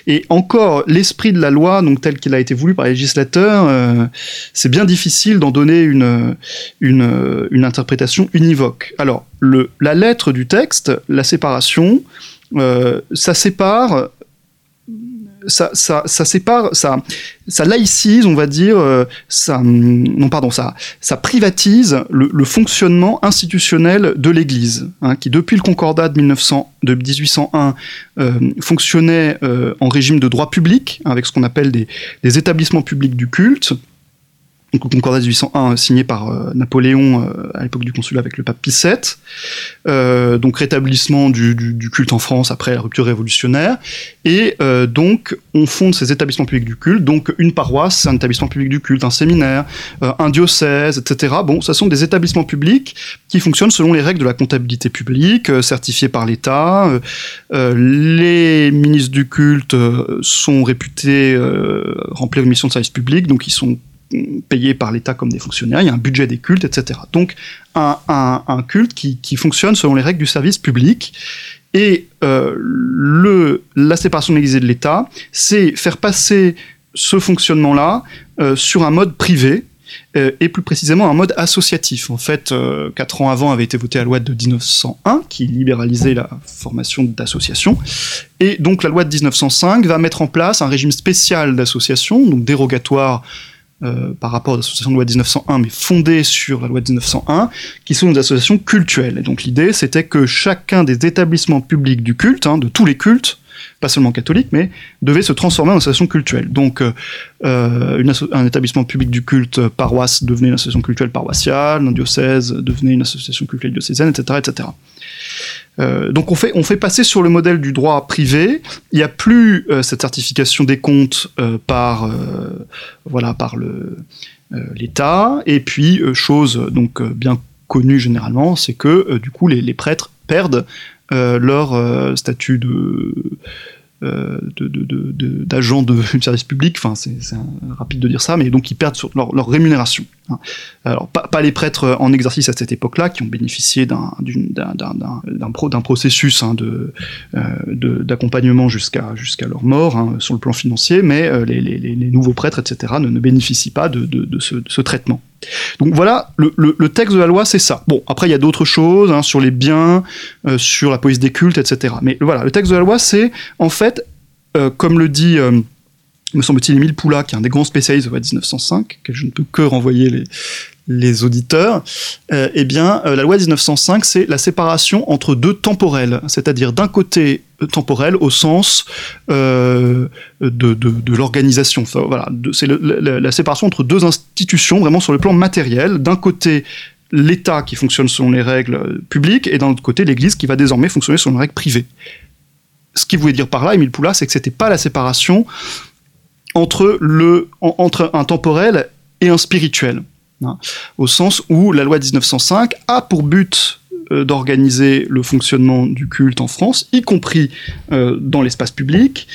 et encore l'esprit de la loi, donc tel qu'il a été voulu par les législateurs, c'est bien difficile d'en donner une, une, interprétation univoque. Alors, la lettre du texte, la séparation, euh, ça sépare ça, ça, ça, sépare, ça, ça laïcise, on va dire, euh, ça, non pardon, ça, ça privatise le, fonctionnement institutionnel de l'Église, hein, qui depuis le Concordat de, 1900, de 1801 euh, fonctionnait euh, en régime de droit public, avec ce qu'on appelle des établissements publics du culte, donc le Concordat 1801 signé par euh, Napoléon euh, à l'époque du consulat avec le pape Pie VII, euh, donc rétablissement du, culte en France après la rupture révolutionnaire, et donc on fonde ces établissements publics du culte, donc une paroisse, c'est un établissement public du culte, un séminaire, un diocèse, etc. Bon, ce sont des établissements publics qui fonctionnent selon les règles de la comptabilité publique, certifiés par l'État. les ministres du culte sont réputés remplir une mission de service public, donc ils sont payés par l'État comme des fonctionnaires, il y a un budget des cultes, etc. Donc un, culte qui, fonctionne selon les règles du service public. Et euh, le, la séparation de l'Église et de l'État, c'est faire passer ce fonctionnement-là euh, sur un mode privé, euh, et plus précisément un mode associatif. En fait, quatre ans avant avait été votée la loi de 1901 qui libéralisait la formation d'associations. Et donc la loi de 1905 va mettre en place un régime spécial d'association, donc dérogatoire euh, par rapport à l'association de loi de 1901, mais fondée sur la loi de 1901, qui sont des associations cultuelles. Et donc l'idée, c'était que chacun des établissements publics du culte, hein, de tous les cultes, pas seulement catholique, mais devait se transformer en association culturelle. Donc, euh, euh, un établissement public du culte paroisse devenait une association culturelle paroissiale, un diocèse devenait une association culturelle diocésaine, etc., etc. Euh, donc on fait, on fait passer sur le modèle du droit privé. Il n'y a plus euh, cette certification des comptes euh, par, euh, voilà, par le, l'État. Et puis chose donc bien connue généralement, c'est que du coup les, prêtres perdent euh, leur euh, statut de euh, d'agents de, de, de, service public, enfin c'est rapide de dire ça, mais donc ils perdent leur rémunération. Hein. Alors pas, les prêtres en exercice à cette époque-là, qui ont bénéficié d'un pro, processus d'accompagnement jusqu'à leur mort hein, sur le plan financier, mais euh, les, nouveaux prêtres, etc., ne, ne bénéficient pas de, ce, traitement. Donc voilà, le, texte de la loi, c'est ça. Bon, après, il y a d'autres choses, hein, sur les biens, euh, sur la police des cultes, etc. Mais voilà, le texte de la loi, c'est, en fait, euh, comme le dit, me semble-t-il, Émile Poula, qui est un des grands spécialistes de la loi 1905, que je ne peux que renvoyer les, auditeurs, euh, eh bien, euh, la loi 1905, c'est la séparation entre deux temporels, c'est-à-dire d'un côté euh, temporel au sens de, l'organisation. Enfin, voilà, c'est la, la séparation entre deux institutions, vraiment sur le plan matériel. D'un côté, l'État qui fonctionne selon les règles publiques, et d'un autre côté, l'Église qui va désormais fonctionner selon les règles privées. Ce qu'il voulait dire par là, Émile Poula, c'est que c'était pas la séparation entre, le, entre un temporel et un spirituel. Hein, au sens où la loi 1905 a pour but euh, d'organiser le fonctionnement du culte en France, y compris euh, dans l'espace public,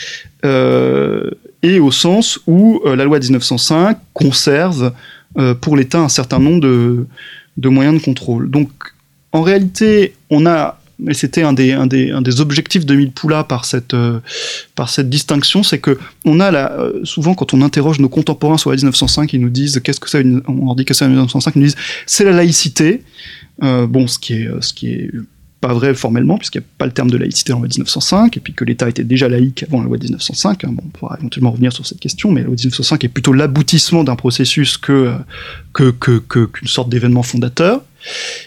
euh, et au sens où la loi 1905 conserve pour l'État un certain nombre de, de, moyens de contrôle. Donc en réalité, on a et c'était un des, objectifs de Milpoula par cette, euh, par cette distinction, c'est que on a euh, souvent quand on interroge nos contemporains sur la 1905, ils nous disent qu'est-ce que c'est, on leur dit que c'est la 1905, ils nous disent c'est la laïcité. Euh, bon, ce qui est, pas vrai formellement, puisqu'il n'y a pas le terme de laïcité dans la loi 1905, et puis que l'État était déjà laïque avant la loi 1905. Hein, bon, on pourra éventuellement revenir sur cette question, mais la loi 1905 est plutôt l'aboutissement d'un processus qu'une sorte d'événement fondateur.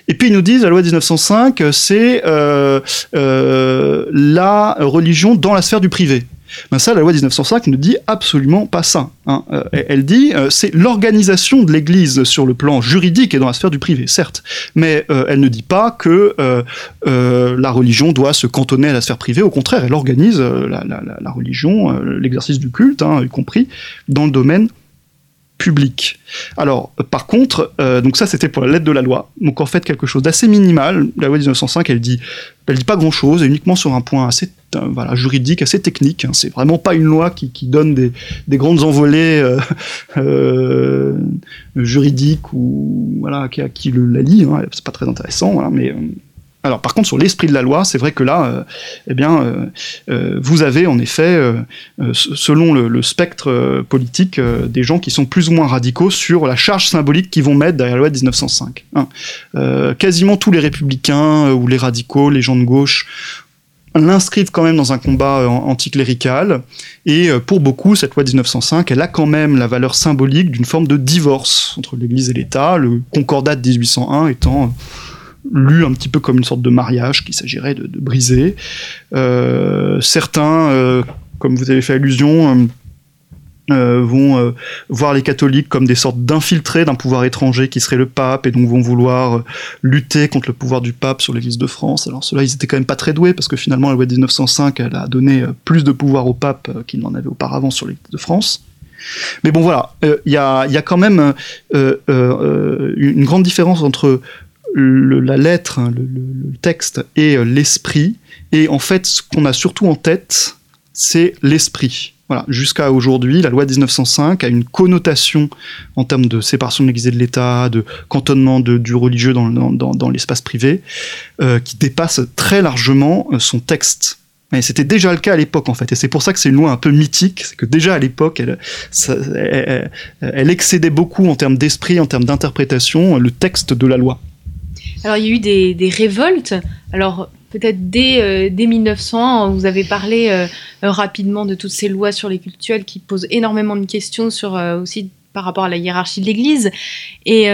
Et puis ils nous disent la loi 1905, c'est euh, euh, la religion dans la sphère du privé. Ben ça, la loi 1905 ne dit absolument pas ça. Hein. Euh, elle dit euh, c'est l'organisation de l'Église sur le plan juridique et dans la sphère du privé, certes, mais euh, elle ne dit pas que euh, la religion doit se cantonner à la sphère privée. Au contraire, elle organise la, religion, l'exercice du culte, hein, y compris dans le domaine Alors, par contre, euh, donc ça c'était pour la lettre de la loi. Donc en fait quelque chose d'assez minimal. La loi 1905, elle dit, elle dit pas grand chose, uniquement sur un point assez euh, voilà juridique, assez technique. Hein. C'est vraiment pas une loi qui, donne des, des, grandes envolées euh, euh, juridiques ou voilà qui, le, la lit. Hein. C'est pas très intéressant, mais euh, alors, par contre, sur l'esprit de la loi, c'est vrai que là, euh, eh bien, euh, euh, vous avez en effet, selon le, spectre politique, des gens qui sont plus ou moins radicaux sur la charge symbolique qu'ils vont mettre derrière la loi de 1905. Hein. quasiment tous les républicains ou les radicaux, les gens de gauche, l'inscrivent quand même dans un combat anticlérical. Et pour beaucoup, cette loi 1905, elle a quand même la valeur symbolique d'une forme de divorce entre l'Église et l'État, le concordat de 1801 étant lu un petit peu comme une sorte de mariage qu'il s'agirait de, briser. Euh, certains, euh, comme vous avez fait allusion, euh, vont voir les catholiques comme des sortes d'infiltrés d'un pouvoir étranger qui serait le pape et donc vont vouloir lutter contre le pouvoir du pape sur l'église de France. Alors ceux-là, ils étaient quand même pas très doués parce que finalement la loi de 1905, elle a donné plus de pouvoir au pape qu'il n'en avait auparavant sur l'église de France. Mais bon voilà, il y, a, y, a, quand même une grande différence entre la lettre, hein, le, texte et euh, l'esprit. Et en fait, ce qu'on a surtout en tête, c'est l'esprit. Voilà, jusqu'à aujourd'hui, la loi 1905 a une connotation en termes de séparation de l'Église et de l'État, de cantonnement de, du religieux dans, l'espace privé, euh, qui dépasse très largement euh, son texte. Mais c'était déjà le cas à l'époque en fait, et c'est pour ça que c'est une loi un peu mythique, c'est que déjà à l'époque, elle, excédait beaucoup en termes d'esprit, en termes d'interprétation, le texte de la loi. Alors il y a eu des, révoltes. Alors peut-être dès, euh, dès 1900, vous avez parlé euh, euh, rapidement de toutes ces lois sur les cultuels qui posent énormément de questions sur aussi par rapport à la hiérarchie de l'Église. Et,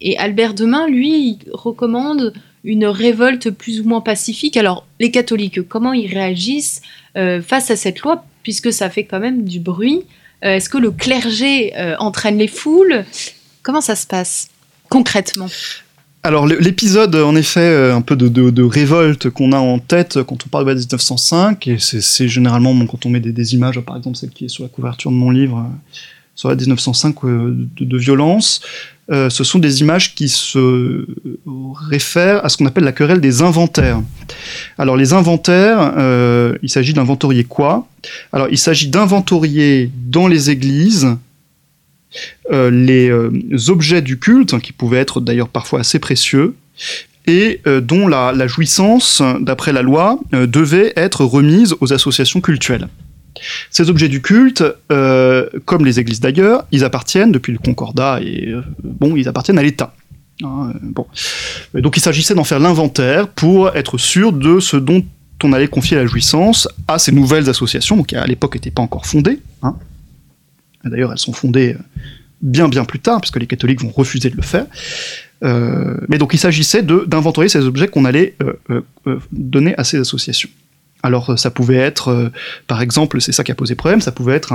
et, Albert Demain, lui, recommande une révolte plus ou moins pacifique. Alors, les catholiques, comment ils réagissent face à cette loi, puisque ça fait quand même du bruit? Est-ce que le clergé entraîne les foules? Comment ça se passe concrètement? Alors l'épisode, en effet, euh, un peu de, révolte qu'on a en tête quand on parle de 1905, et c'est généralement quand on met des, images, par exemple celle qui est sur la couverture de mon livre, euh, sur la 1905, euh, de, violence, ce sont des images qui se réfèrent à ce qu'on appelle la querelle des inventaires. Alors les inventaires, il s'agit d'inventorier quoi? Alors il s'agit d'inventorier dans les églises les euh, objets du culte, hein, qui pouvaient être d'ailleurs parfois assez précieux, et euh, dont la, jouissance, d'après la loi, devait être remise aux associations cultuelles. Ces objets du culte, comme les églises d'ailleurs, ils appartiennent, depuis le Concordat, et bon, ils appartiennent à l'État. Hein. Donc il s'agissait d'en faire l'inventaire pour être sûr de ce dont on allait confier la jouissance à ces nouvelles associations, qui à l'époque n'étaient pas encore fondées. Hein. D'ailleurs, elles sont fondées bien bien plus tard, puisque les catholiques vont refuser de le faire. Euh, mais donc il s'agissait d'inventorier ces objets qu'on allait euh, euh, donner à ces associations. Alors ça pouvait être, par exemple, c'est ça qui a posé problème, ça pouvait être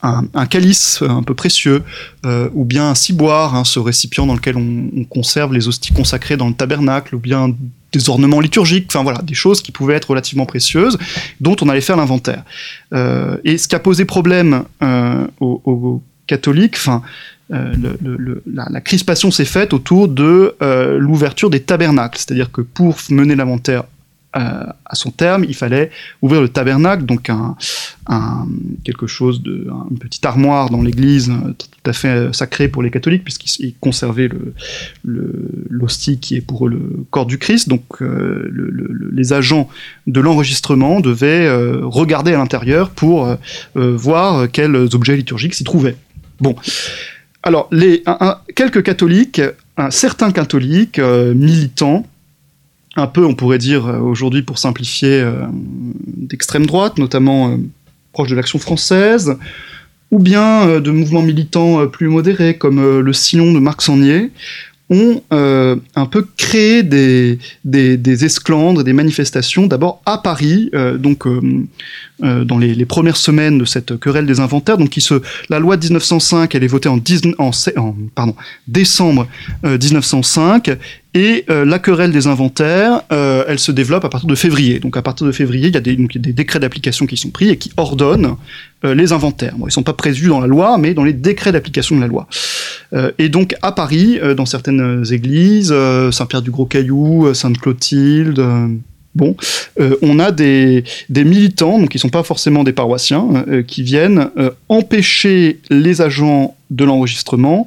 un, calice un peu précieux, ou bien un ciboire, hein, ce récipient dans lequel on, conserve les hosties consacrées dans le tabernacle, ou bien des ornements liturgiques, enfin voilà, des choses qui pouvaient être relativement précieuses, dont on allait faire l'inventaire. et ce qui a posé problème aux, catholique, enfin, euh, la, crispation s'est faite autour de euh, l'ouverture des tabernacles. C'est-à-dire que pour mener l'inventaire euh, à son terme, il fallait ouvrir le tabernacle, donc un, quelque chose une petite armoire dans l'église tout à fait sacrée pour les catholiques puisqu'ils conservaient l'hostie qui est pour eux le corps du Christ. Donc les agents de l'enregistrement devaient regarder à l'intérieur pour voir quels objets liturgiques s'y trouvaient. Bon. Alors, quelques catholiques, un, certains catholiques euh, militants, un peu, on pourrait dire euh, aujourd'hui pour simplifier, euh, d'extrême droite, notamment proche de l'action française, ou bien de mouvements militants plus modérés, comme le Sillon de Marc Sangnier, ont euh, un peu créé des, des, des, esclandres, des manifestations, d'abord à Paris, euh, donc euh, dans les, premières semaines de cette querelle des inventaires. Donc, la loi de 1905, elle est votée en, décembre 1905, et la querelle des inventaires, elle se développe à partir de février. Donc à partir de février, il y a des, donc, des décrets d'application qui sont pris et qui ordonnent les inventaires. Ils ne sont pas prévus dans la loi, mais dans les décrets d'application de la loi. Euh, et donc à Paris, euh, dans certaines églises, euh, Saint-Pierre-du-Gros-Caillou, Sainte-Clotilde, Bon, on a des, militants, donc qui sont pas forcément des paroissiens, qui viennent empêcher les agents de l'enregistrement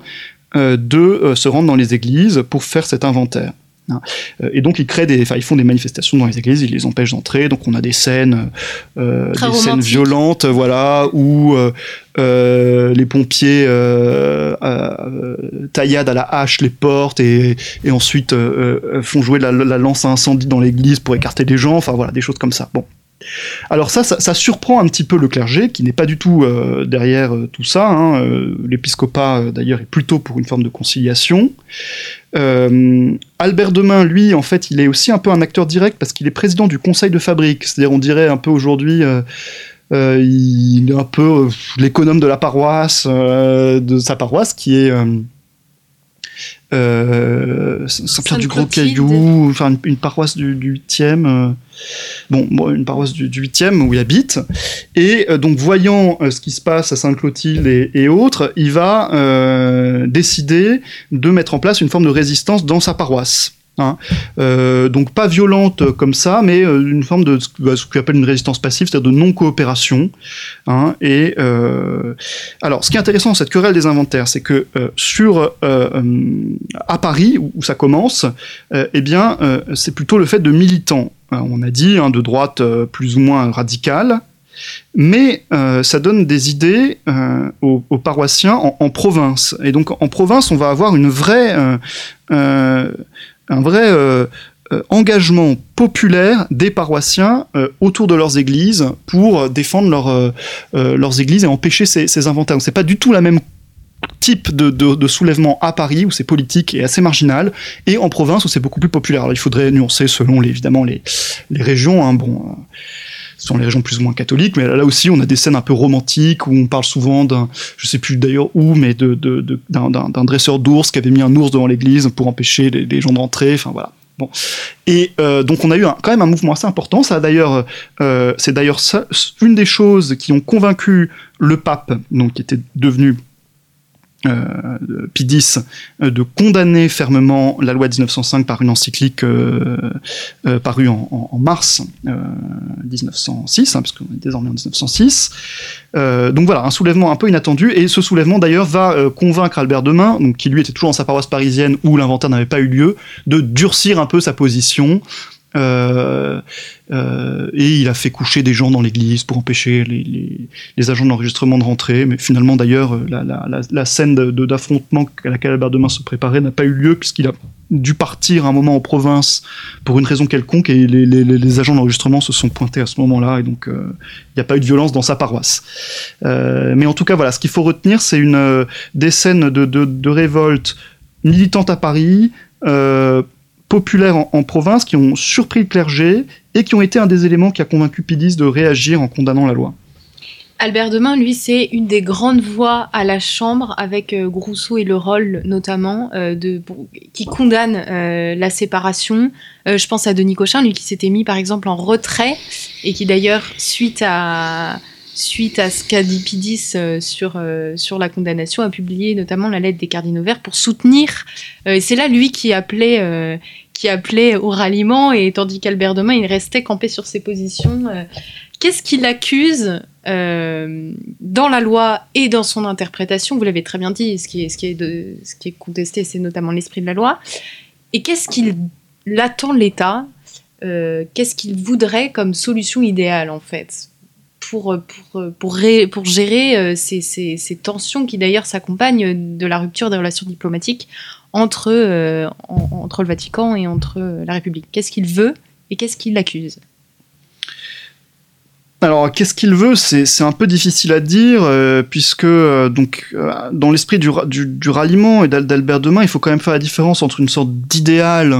de se rendre dans les églises pour faire cet inventaire. Hein. Euh, et donc ils créent des, enfin ils font des manifestations dans les églises, ils les empêchent d'entrer. Donc on a des scènes, euh, des scènes violentes, voilà, où euh, les pompiers tailladent à la hache les portes et, et ensuite font jouer la, la, lance à incendie dans l'église pour écarter les gens. Enfin voilà, des choses comme ça. Bon. Alors ça, ça, surprend un petit peu le clergé, qui n'est pas du tout euh, derrière euh, tout ça. Hein. Euh, l'épiscopat, d'ailleurs, est plutôt pour une forme de conciliation. Albert Demain, lui, en fait, il est aussi un peu un acteur direct parce qu'il est président du conseil de fabrique. C'est-à-dire, on dirait un peu aujourd'hui... il est un peu l'économe de la paroisse, de sa paroisse, qui est euh, Saint-Pierre du Gros Caillou, enfin une, paroisse du, 8e, euh, bon, une paroisse du, 8e où il habite. Et euh, donc, voyant ce qui se passe à Sainte-Clotilde et, autres, il va décider de mettre en place une forme de résistance dans sa paroisse. Hein. Euh, donc pas violente comme ça, mais euh, une forme de ce qu'on appelle une résistance passive, c'est-à-dire de non-coopération. Hein. et euh, alors, ce qui est intéressant dans cette querelle des inventaires, c'est que sur à Paris où, ça commence, eh bien, c'est plutôt le fait de militants. on a dit hein, de droite plus ou moins radicale, mais ça donne des idées aux, paroissiens en, en, province. Et donc en province, on va avoir une vraie un vrai euh, euh, engagement populaire des paroissiens euh, autour de leurs églises pour défendre leur, leurs églises et empêcher ces, ces inventaires. C'est pas du tout la même type de, soulèvement à Paris où c'est politique et assez marginal et en province où c'est beaucoup plus populaire. Alors il faudrait nuancer selon les, évidemment les, les régions. Hein, bon, sont les régions plus ou moins catholiques, mais là aussi on a des scènes un peu romantiques où on parle souvent d'un, je sais plus d'ailleurs où, mais de, d'un, dresseur d'ours qui avait mis un ours devant l'église pour empêcher les, gens d'entrer. Enfin voilà. Bon. Et euh, donc on a eu quand même un mouvement assez important. Ça d'ailleurs, euh, c'est d'ailleurs une des choses qui ont convaincu le pape, donc qui était devenu euh, P10 euh, de condamner fermement la loi de 1905 par une encyclique euh, parue en, mars 1906, hein, parce qu'on est désormais en 1906. donc voilà, un soulèvement un peu inattendu, et ce soulèvement d'ailleurs va convaincre Albert Demain, qui lui était toujours dans sa paroisse parisienne où l'inventaire n'avait pas eu lieu, de durcir un peu sa position euh, euh, et il a fait coucher des gens dans l'église pour empêcher les, agents d'enregistrement de rentrer. Mais finalement, d'ailleurs, la, la, scène d'affrontement à laquelle Albert Demain se préparait n'a pas eu lieu puisqu'il a dû partir un moment en province pour une raison quelconque et les, agents d'enregistrement se sont pointés à ce moment-là et donc euh, il n'y a pas eu de violence dans sa paroisse. Euh, mais en tout cas, voilà, ce qu'il faut retenir, c'est une des scènes de, de, de révolte militante à Paris, euh, populaires en, province qui ont surpris le clergé et qui ont été un des éléments qui a convaincu Pidis de réagir en condamnant la loi. Albert Demain, lui, c'est une des grandes voix à la Chambre, avec euh, Grousseau et Le Roll notamment, euh, qui condamne euh, la séparation. je pense à Denis Cochin, lui qui s'était mis par exemple en retrait, et qui d'ailleurs, suite à, suite à ce qu'a dit Pidis sur, sur la condamnation, a publié notamment la lettre des cardinaux verts pour soutenir. et c'est là, lui, qui appelait qui appelait au ralliement, et tandis qu'Albert Demain, il restait campé sur ses positions. Euh, qu'est-ce qu'il accuse euh, dans la loi et dans son interprétation? Vous l'avez très bien dit, ce qui est, contesté, c'est notamment l'esprit de la loi. Et qu'est-ce qu'il attend l'État euh, Qu'est-ce qu'il voudrait comme solution idéale, en fait pour, gérer ces, tensions qui d'ailleurs s'accompagnent de la rupture des relations diplomatiques entre, euh, entre le Vatican et entre la République Qu'est-ce qu'il veut et qu'est-ce qu'il accuse? Alors, qu'est-ce qu'il veut? C'est un peu difficile à dire, euh, puisque euh, donc dans l'esprit du, du, ralliement et d'Albert Demain, il faut quand même faire la différence entre une sorte d'idéal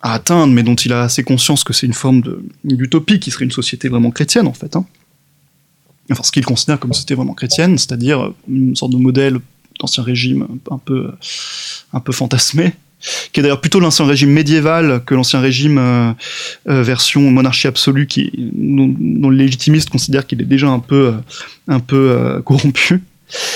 à atteindre, mais dont il a assez conscience que c'est une forme d'utopie qui serait une société vraiment chrétienne, en fait. Hein. Enfin, ce qu'il considère comme société vraiment chrétienne, c'est-à-dire une sorte de modèle d'ancien régime un peu, un peu fantasmé, qui est d'ailleurs plutôt l'ancien régime médiéval que l'ancien régime euh, euh, version monarchie absolue, qui, dont, le légitimiste considère qu'il est déjà un peu, euh, un peu corrompu.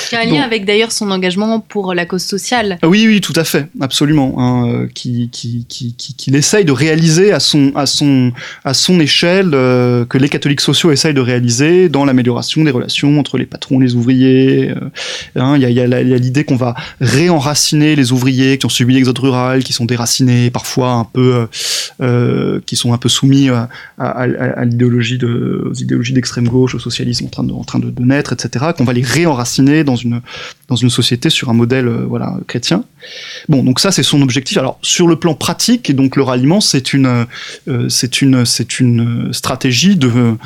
Qui a un lien avec d'ailleurs son engagement pour la cause sociale. Ah oui, oui, tout à fait, absolument. Hein, euh, qui, qui, qui, qui, essaye de réaliser à son, à son, à son échelle, euh, que les catholiques sociaux essayent de réaliser dans l'amélioration des relations entre les patrons les ouvriers. Euh, hein, il y, a, y a l'idée qu'on va réenraciner les ouvriers qui ont subi l'exode rural, qui sont déracinés, parfois un peu, qui sont un peu soumis à, à, l'idéologie de, aux idéologies d'extrême gauche, au socialisme en train de, en train de, de naître, etc. Qu'on va les réenraciner dans une, dans une société sur un modèle euh, voilà, chrétien. Bon, donc ça, c'est son objectif. Alors, sur le plan pratique, donc le ralliement, c'est une, euh, c'est une, c'est une stratégie de,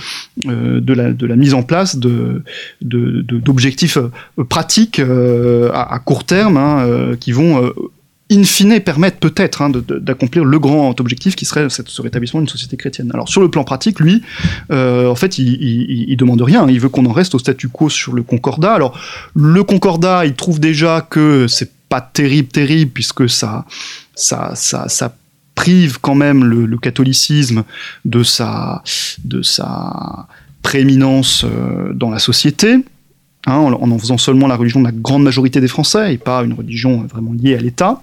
euh, de, la, de la mise en place de, d'objectifs pratiques à, court terme hein, qui vont in fine permettre peut-être hein, d'accomplir le grand objectif qui serait ce rétablissement d'une société chrétienne. Alors sur le plan pratique, lui, euh, en fait, il, il, demande rien. Il veut qu'on en reste au statu quo sur le concordat. Alors le concordat, il trouve déjà que c'est pas terrible, terrible, puisque ça, ça, ça, ça prive quand même le, catholicisme de sa, de sa prééminence euh, dans la société. Hein, en, en faisant seulement la religion de la grande majorité des Français et pas une religion vraiment liée à l'État.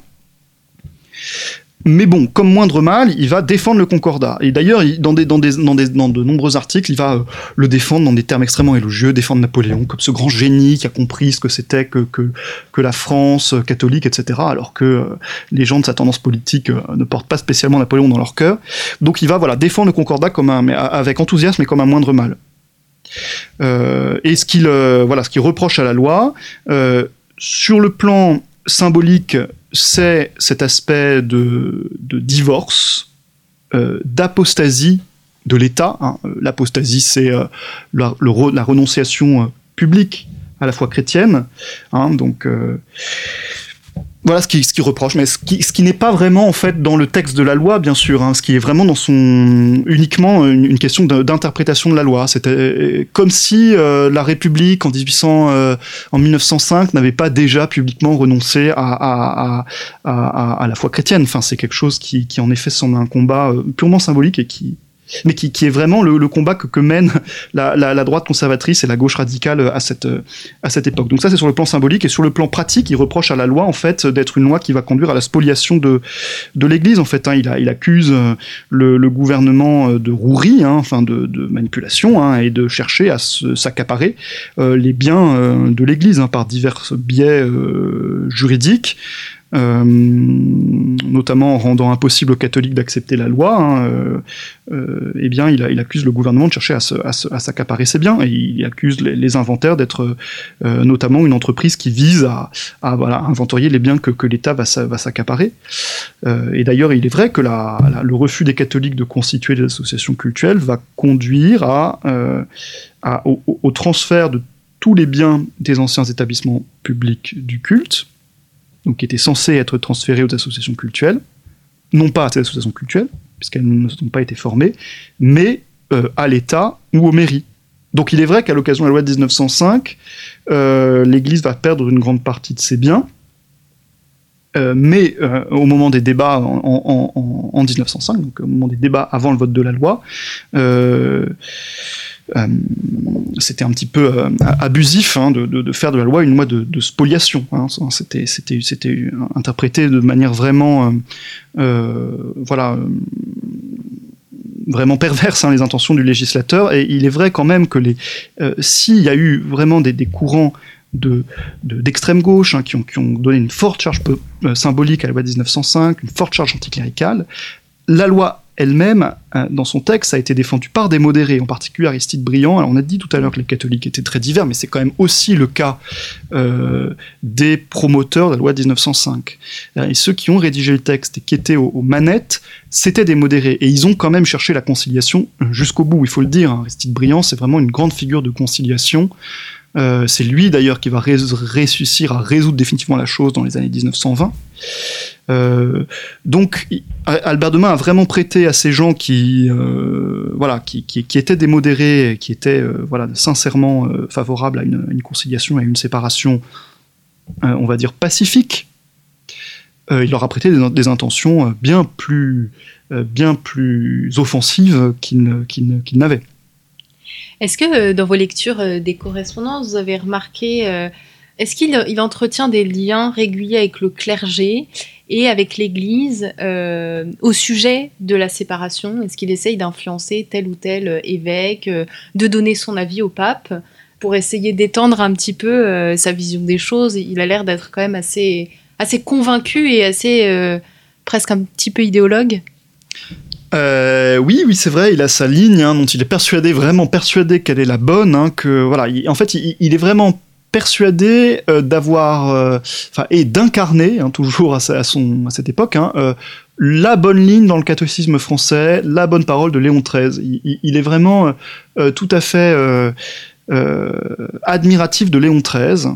Mais bon, comme moindre mal, il va défendre le Concordat. Et d'ailleurs, dans, de nombreux articles, il va euh, le défendre dans des termes extrêmement élogieux, défendre Napoléon comme ce grand génie qui a compris ce que c'était que, la France euh, catholique, etc. Alors que euh, les gens de sa tendance politique ne portent pas spécialement Napoléon dans leur cœur. Donc il va défendre le Concordat avec enthousiasme et comme un moindre mal. et ce qu'il voilà, reproche à la loi, sur le plan symbolique, c'est cet aspect de, divorce, euh, d'apostasie de l'État. Hein. L'apostasie, c'est euh, la, renonciation euh, publique à la foi chrétienne. Hein. Voilà ce qui, ce qui reproche, mais ce qui, ce qui n'est pas vraiment en fait dans le texte de la loi, bien sûr, hein, ce qui est vraiment dans son uniquement une, question d'interprétation de la loi. C'était euh, comme si euh, la République en 1800, euh, en 1905 n'avait pas déjà publiquement renoncé à, à, à, à, la foi chrétienne. Enfin, c'est quelque chose qui, qui en effet semble un combat purement symbolique et qui mais qui, est vraiment le, combat que, que mène la, droite conservatrice et la gauche radicale à cette, à cette époque. Donc ça, c'est sur le plan symbolique et sur le plan pratique, il reproche à la loi en fait d'être une loi qui va conduire à la spoliation de, de l'Église. En fait, hein. il, accuse euh, le, gouvernement euh, de rouerie, hein, enfin de, manipulation, hein, et de chercher à s'accaparer euh, les biens euh, de l'Église par divers biais juridiques. Euh, notamment en rendant impossible aux catholiques d'accepter la loi, hein, euh, euh, eh bien, il, accuse le gouvernement de chercher à, s'accaparer ses biens, et il accuse les, inventaires d'être notamment une entreprise qui vise à, inventorier les biens que, l'État va, s'accaparer. et d'ailleurs, il est vrai que le refus des catholiques de constituer des associations cultuelles va conduire au transfert de tous les biens des anciens établissements publics du culte, qui étaient censés être transférés aux associations culturelles, non pas à ces associations culturelles, puisqu'elles ne sont pas été formées, mais euh, à l'État ou aux mairies. Donc il est vrai qu'à l'occasion de la loi de 1905, euh, l'Église va perdre une grande partie de ses biens, euh, mais au moment des débats en, en, 1905, donc au moment des débats avant le vote de la loi, euh, c'était un petit peu euh, abusif hein, de, faire de la loi une loi de, spoliation. Hein. C'était, interprété de manière vraiment, euh, voilà, vraiment perverse hein, les intentions du législateur. Et il est vrai quand même que s'il y a eu vraiment des, courants de, d'extrême gauche qui, ont, qui, ont, donné une forte charge symbolique à la loi de 1905, une forte charge anticléricale, la loi elle-même, euh, dans son texte, a été défendue par des modérés, en particulier Aristide Briand. On a dit tout à l'heure que les catholiques étaient très divers, mais c'est quand même aussi le cas euh, des promoteurs de la loi de 1905. Euh, et ceux qui ont rédigé le texte et qui étaient aux, manettes, c'était des modérés. Et ils ont quand même cherché la conciliation jusqu'au bout, il faut le dire. Hein. Aristide Briand, c'est vraiment une grande figure de conciliation. C'est lui d'ailleurs qui va réussir à résoudre définitivement la chose dans les années 1920. Euh, donc, Albert Demain a vraiment prêté à ces gens qui, euh, voilà, qui, qui, qui, étaient des modérés, qui étaient euh, sincèrement favorables à une, conciliation et à une séparation, on va dire, pacifique. il leur a prêté des, intentions bien plus, bien plus offensives qu'ils n'avaient. Est-ce que dans vos lectures des correspondances, vous avez remarqué est-ce qu'il entretient des liens réguliers avec le clergé et avec l'Église euh, au sujet de la séparation? Est-ce qu'il essaye d'influencer tel ou tel euh, évêque, euh, de donner son avis au pape pour essayer d'étendre un petit peu sa vision des choses? Il a l'air d'être quand même assez, assez convaincu et assez presque un petit peu idéologue. Oui, oui, c'est vrai. Il a sa ligne hein, dont il est persuadé, vraiment persuadé qu'elle est la bonne. Hein, que voilà, en fait, il, est vraiment persuadé euh, d'avoir, euh, et d'incarner, hein, toujours à, son, à cette époque, hein, euh, la bonne ligne dans le catholicisme français, la bonne parole de Léon XIII. Il, est vraiment tout à fait admiratif de Léon XIII,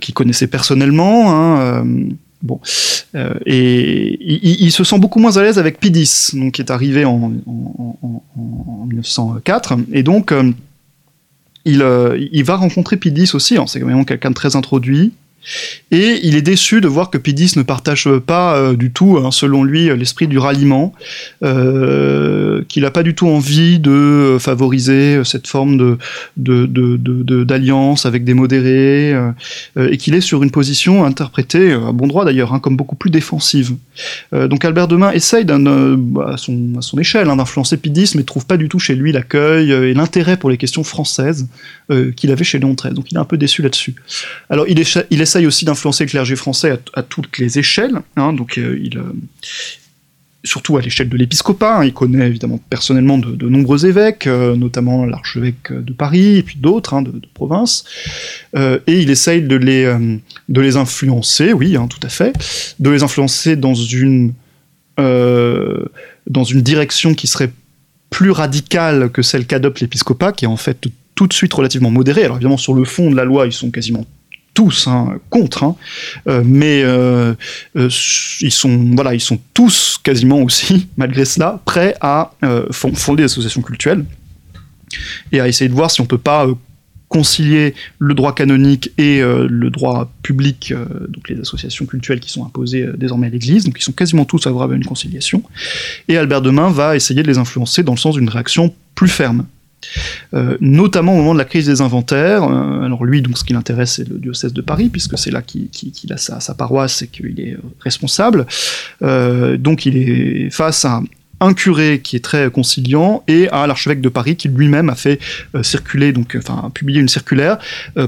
qu'il connaissait personnellement. Bon, et il, se sent beaucoup moins à l'aise avec Pidis, donc qui est arrivé en, en, en 1904, et donc il, euh, il va rencontrer Pidis aussi, c'est vraiment quelqu'un de très introduit. Et il est déçu de voir que Pidis ne partage pas euh, du tout, hein, selon lui, l'esprit du ralliement, euh, qu'il n'a pas du tout envie de favoriser cette forme de, d'alliance avec des modérés, euh, et qu'il est sur une position interprétée, à bon droit d'ailleurs, hein, comme beaucoup plus défensive. donc Albert Demain essaye, bah, à, son, échelle, hein, d'influencer Pidis, mais trouve pas du tout chez lui l'accueil et l'intérêt pour les questions françaises qu'il avait chez Léon XIII. Donc il est un peu déçu là-dessus. Alors il, il essaye aussi d'influencer le clergé français à, toutes les échelles. Hein, donc euh, il, euh, surtout à l'échelle de l'épiscopat. Hein, il connaît évidemment personnellement de, nombreux évêques, euh, notamment l'archevêque de Paris et puis d'autres hein, de, province. et il essaye de les, de les influencer, oui, tout à fait, de les influencer dans une, dans une direction qui serait plus radicale que celle qu'adopte l'épiscopat, qui est en fait tout de suite relativement modérée. Alors évidemment, sur le fond de la loi, ils sont quasiment tous hein, contre, hein. Euh, mais euh, euh, ils sont voilà, ils sont tous quasiment aussi, malgré cela, prêts à fonder des associations culturelles et à essayer de voir si on peut pas concilier le droit canonique et le droit public, donc les associations culturelles qui sont imposées désormais à l'Église, donc ils sont quasiment tous favorables à une conciliation. Et Albert Demain va essayer de les influencer dans le sens d'une réaction plus ferme. Euh, notamment au moment de la crise des inventaires. Euh, alors lui, donc, ce qui l'intéresse, c'est le diocèse de Paris, puisque c'est là qu'il a sa, paroisse et qu'il est responsable. Euh, donc il est face à un curé qui est très conciliant et à l'archevêque de Paris qui lui-même a fait circuler, donc enfin publier une circulaire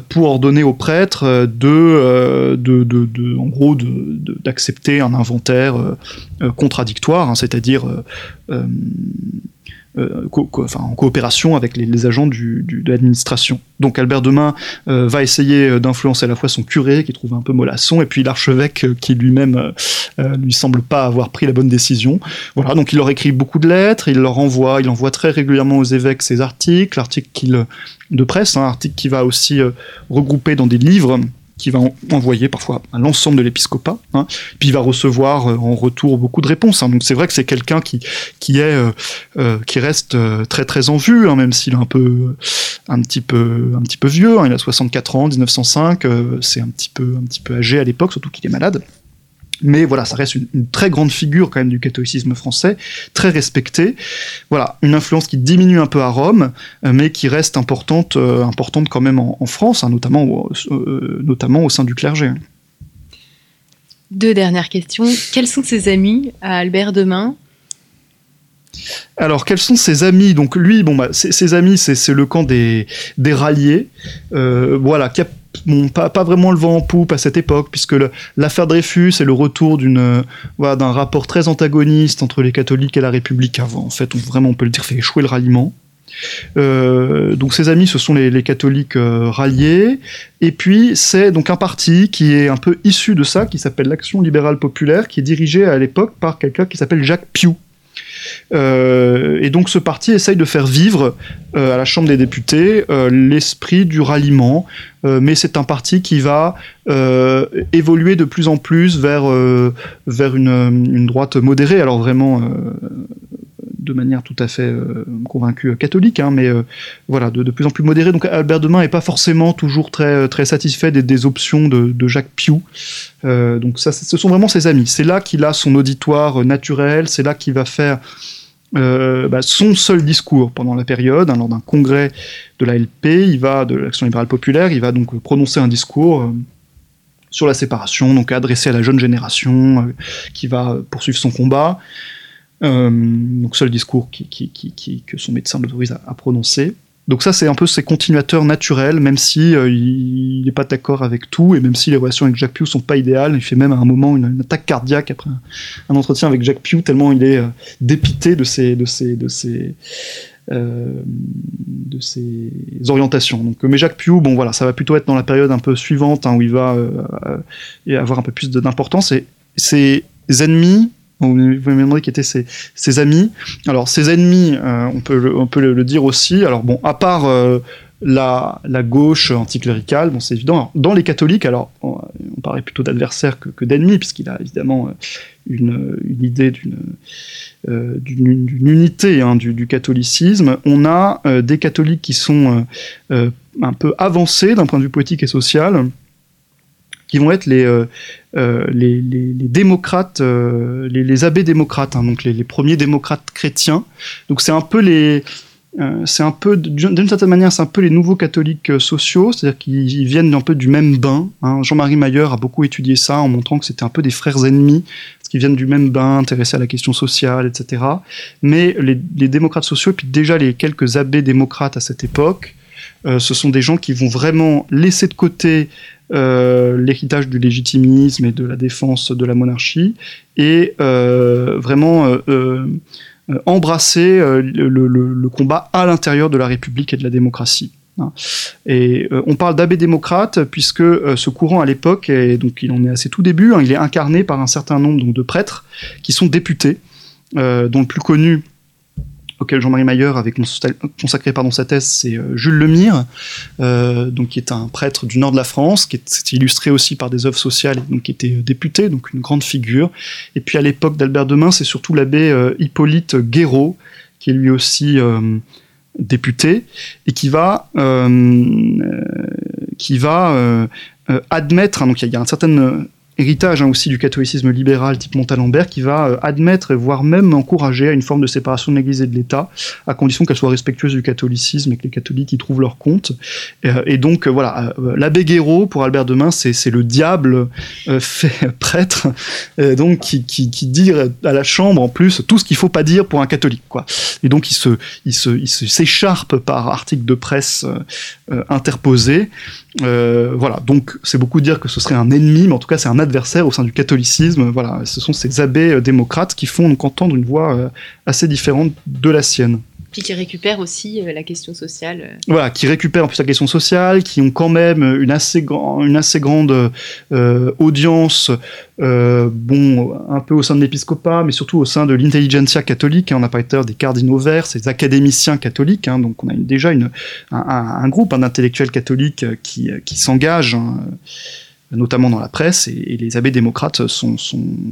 pour ordonner aux prêtres de, en gros, d'accepter un inventaire contradictoire, hein, c'est-à-dire euh, en coopération avec les, agents de l'administration. Donc Albert Demain euh, va essayer euh, d'influencer à la fois son curé, qui trouve un peu mollasson, et puis l'archevêque, qui lui-même lui semble pas avoir pris la bonne décision. Voilà, donc il leur écrit beaucoup de lettres, il leur envoie, il envoie très régulièrement aux évêques ses articles, articles de presse, un article qui va aussi regrouper dans des livres qui va envoyer parfois à l'ensemble de l'épiscopat, hein, puis il va recevoir euh, en retour beaucoup de réponses. Hein. Donc c'est vrai que c'est quelqu'un qui euh, euh, reste très très en vue, hein, même s'il est un peu petit peu vieux. il a 64 ans, 1905, c'est un un petit peu âgé à l'époque, surtout qu'il est malade. Mais voilà, ça reste une, très grande figure quand même du catholicisme français, très respectée. Voilà, une influence qui diminue un peu à Rome, euh, mais qui reste importante, euh, importante quand même en, France, hein, notamment, euh, notamment au sein du clergé. Deux dernières questions. Quels sont ses amis à Albert Demain alors, quels sont ses amis? Donc, lui, bon, bah, ses, amis, c'est le camp des, des ralliés, voilà, qui a pas, vraiment le vent en poupe à cette époque, puisque l'affaire Dreyfus est le retour d'une voilà, d'un rapport très antagoniste entre les catholiques et la République avant. En fait, on, vraiment, on peut le dire, fait échouer le ralliement. Euh, donc ses amis, ce sont les, catholiques euh, ralliés. Et puis c'est donc un parti qui est un peu issu de ça, qui s'appelle l'Action libérale populaire, qui est dirigé à l'époque par quelqu'un qui s'appelle Jacques Piou. Euh, et donc ce parti essaye de faire vivre euh, à la Chambre des députés euh, l'esprit du ralliement, mais c'est un parti qui va évoluer de plus en plus vers, une, droite modérée, alors vraiment de manière tout à fait convaincue catholique, hein, mais voilà, de, plus en plus modérée. Donc Albert Demain n'est pas forcément toujours très, satisfait des, options de, Jacques Piou. donc ce sont vraiment ses amis. C'est là qu'il a son auditoire naturel, c'est là qu'il va faire euh, bah, son seul discours pendant la période, hein, lors d'un congrès de la LP, il va, de l'Action libérale populaire, il va donc prononcer un discours euh, sur la séparation, donc adressé à la jeune génération euh, qui va poursuivre son combat. Donc seul discours que son médecin l'autorise à, prononcer. Donc ça, c'est un peu ses continuateurs naturels, même si euh, il n'est pas d'accord avec tout, et même si les relations avec Jacques Pugh sont pas idéales. Il fait même à un moment une, attaque cardiaque après un, entretien avec Jacques Pugh, tellement il est euh, dépité de ses, de ses, de ses, euh, de ses orientations. Donc, mais Jacques Pugh, bon voilà, ça va plutôt être dans la période un peu suivante, hein, où il va avoir un peu plus d'importance. Et ses ennemis vous demandez qui étaient ses, amis. Alors, ses ennemis, euh, on peut, le, on dire aussi. Alors, bon, à part euh, la, gauche anticléricale, bon, c'est évident. dans les catholiques, alors, on, paraît plutôt d'adversaires que, d'ennemis, puisqu'il a évidemment euh, une, idée d'une unité hein, du, catholicisme. On a des catholiques qui sont un peu avancés d'un point de vue politique et social qui vont être les, les, démocrates, les, abbés démocrates, hein, donc les, premiers démocrates chrétiens. Donc c'est un peu les, c'est un peu, d'une certaine manière, c'est un peu les nouveaux catholiques sociaux, c'est-à-dire qu'ils viennent un peu du même bain. Hein. Jean-Marie Mayer a beaucoup étudié ça en montrant que c'était un peu des frères ennemis qui viennent du même bain, intéressés à la question sociale, etc. Mais les, démocrates sociaux, et puis déjà les quelques abbés démocrates à cette époque, euh, ce sont des gens qui vont vraiment laisser de côté euh, l'héritage du légitimisme et de la défense de la monarchie et euh, vraiment embrasser le, combat à l'intérieur de la République et de la démocratie. Hein. Et euh, on parle d'abbé démocrate puisque euh, ce courant à l'époque, et donc il en est à ses tout débuts, hein, il est incarné par un certain nombre donc, de prêtres qui sont députés, euh, dont le plus connu auquel Jean-Marie Mayer avait consacré pardon, sa thèse, c'est Jules Lemire, donc qui est un prêtre du nord de la France, qui est, illustré aussi par des œuvres sociales, donc qui était député, donc une grande figure. Et puis à l'époque d'Albert Demain, c'est surtout l'abbé Hippolyte Guéraud, qui est lui aussi député et qui va euh, euh, euh, admettre, hein, donc il y, a, un certain héritage hein, aussi du catholicisme libéral type Montalembert qui va euh, admettre, voire même encourager à une forme de séparation de l'Église et de l'État, à condition qu'elle soit respectueuse du catholicisme et que les catholiques y trouvent leur compte. Euh, et, donc euh, voilà, l'abbé Guéraud, pour Albert Demain, c'est le diable fait prêtre, donc qui, qui, qui, dit à la chambre en plus tout ce qu'il faut pas dire pour un catholique. Quoi. Et donc il se, il se, il s'écharpe par article de presse interposé. Voilà, donc c'est beaucoup dire que ce serait un ennemi, mais en tout cas c'est un adversaires au sein du catholicisme. Voilà, ce sont ces abbés euh, démocrates qui font donc entendre une voix euh, assez différente de la sienne. Puis qui récupèrent aussi euh, la question sociale. Voilà, qui récupèrent en plus la question sociale, qui ont quand même une assez, grande audience, bon, un peu au sein de l'épiscopat, mais surtout au sein de l'intelligentsia catholique. Hein. on a parlé des cardinaux verts, ces académiciens catholiques. Hein. donc on a déjà une, un, groupe d'intellectuels catholiques qui, s'engagent. Hein, notamment dans la presse, et, les abbés démocrates sont,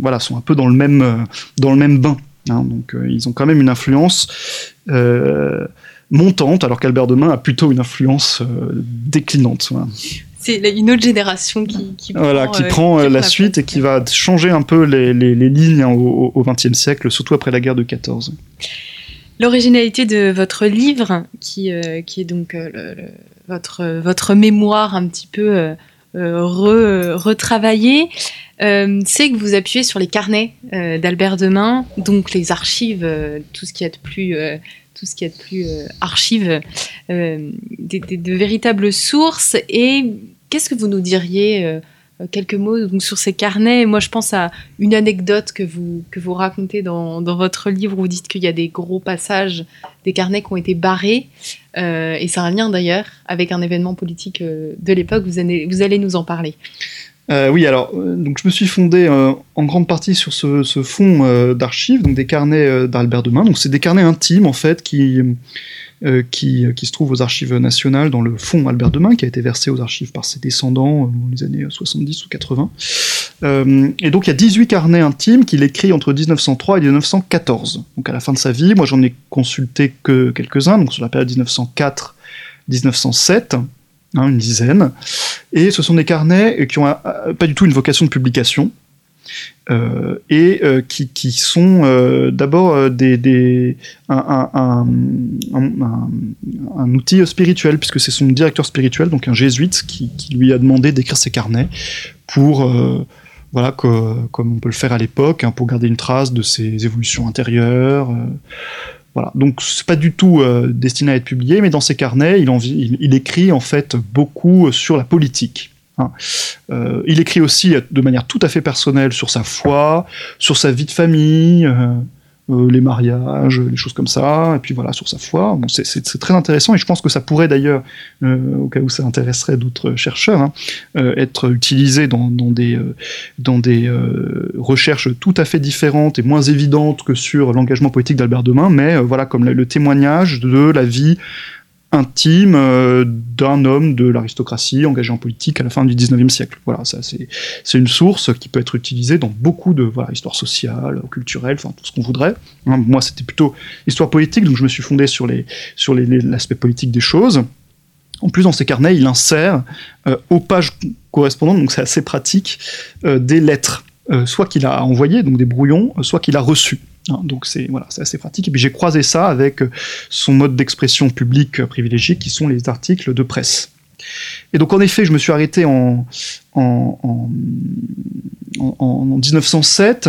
voilà, sont un peu euh, dans le même bain. Hein. donc euh, ils ont quand même une influence euh, montante, alors qu'Albert Demain a plutôt une influence déclinante. C'est une autre génération qui, qui prend, voilà, qui prend la, suite et qui va changer un peu les, les, lignes hein, au XXe siècle, surtout après la guerre de 14. L'originalité de votre livre, qui, qui est donc votre, votre mémoire un petit peu euh, retravailler, euh, c'est que vous appuyez sur les carnets euh, d'Albert Demain, donc les archives, tout ce qui est de plus tout ce qui est de plus archives, de véritables sources. Et qu'est-ce que vous nous diriez euh, quelques mots sur ces carnets? Moi, je pense à une anecdote que vous, que vous racontez dans, dans votre livre où vous dites qu'il y a des gros passages des carnets qui ont été barrés. Euh, et c'est un lien d'ailleurs avec un événement politique euh, de l'époque. Vous allez, vous allez nous en parler. Oui, alors donc je me suis fondé en grande partie sur ce, fonds d'archives, donc des carnets d'Albert Demain. Donc c'est des carnets intimes en fait qui euh, qui, qui, se trouve aux archives nationales dans le fonds Albert Demain, qui a été versé aux archives par ses descendants euh, dans les années 70 ou 80. Euh, et donc il y a 18 carnets intimes qu'il écrit entre 1903 et 1914. Donc à la fin de sa vie, moi j'en ai consulté que quelques-uns, donc sur la période 1904-1907, hein, une dizaine. Et ce sont des carnets qui ont pas du tout une vocation de publication, euh, et euh, qui, qui, sont euh, d'abord des, un, outil spirituel, puisque c'est son directeur spirituel, donc un jésuite, qui, lui a demandé d'écrire ses carnets pour, voilà, comme on peut le faire à l'époque, hein, pour garder une trace de ses évolutions intérieures. Voilà. Donc c'est pas du tout destiné à être publié, mais dans ses carnets, il, écrit en fait beaucoup sur la politique. Hein. Euh, il écrit aussi de manière tout à fait personnelle sur sa foi, sur sa vie de famille, euh, euh, les mariages, les choses comme ça, et puis voilà, sur sa foi. Bon, c'est très intéressant et je pense que ça pourrait d'ailleurs, au cas où ça intéresserait d'autres chercheurs, hein, être utilisé dans, des, dans des recherches tout à fait différentes et moins évidentes que sur l'engagement politique d'Albert Demain, mais voilà, comme le témoignage de la vie intime euh, d'un homme de l'aristocratie engagé en politique à la fin du 19e siècle. Voilà, ça c'est une source qui peut être utilisée dans beaucoup de voilà, histoire sociale, culturelle, enfin tout ce qu'on voudrait. Hein, moi c'était plutôt histoire politique, donc je me suis fondé sur les sur l'aspect politique des choses. En plus, dans ces carnets, il insère euh, aux pages correspondantes, donc c'est assez pratique, des lettres, soit qu'il a envoyées, donc des brouillons, soit qu'il a reçues. Hein, donc c'est voilà, c'est assez pratique. Et puis j'ai croisé ça avec son mode d'expression publique privilégié, qui sont les articles de presse. Et donc en effet, je me suis arrêté en, en, en, 1907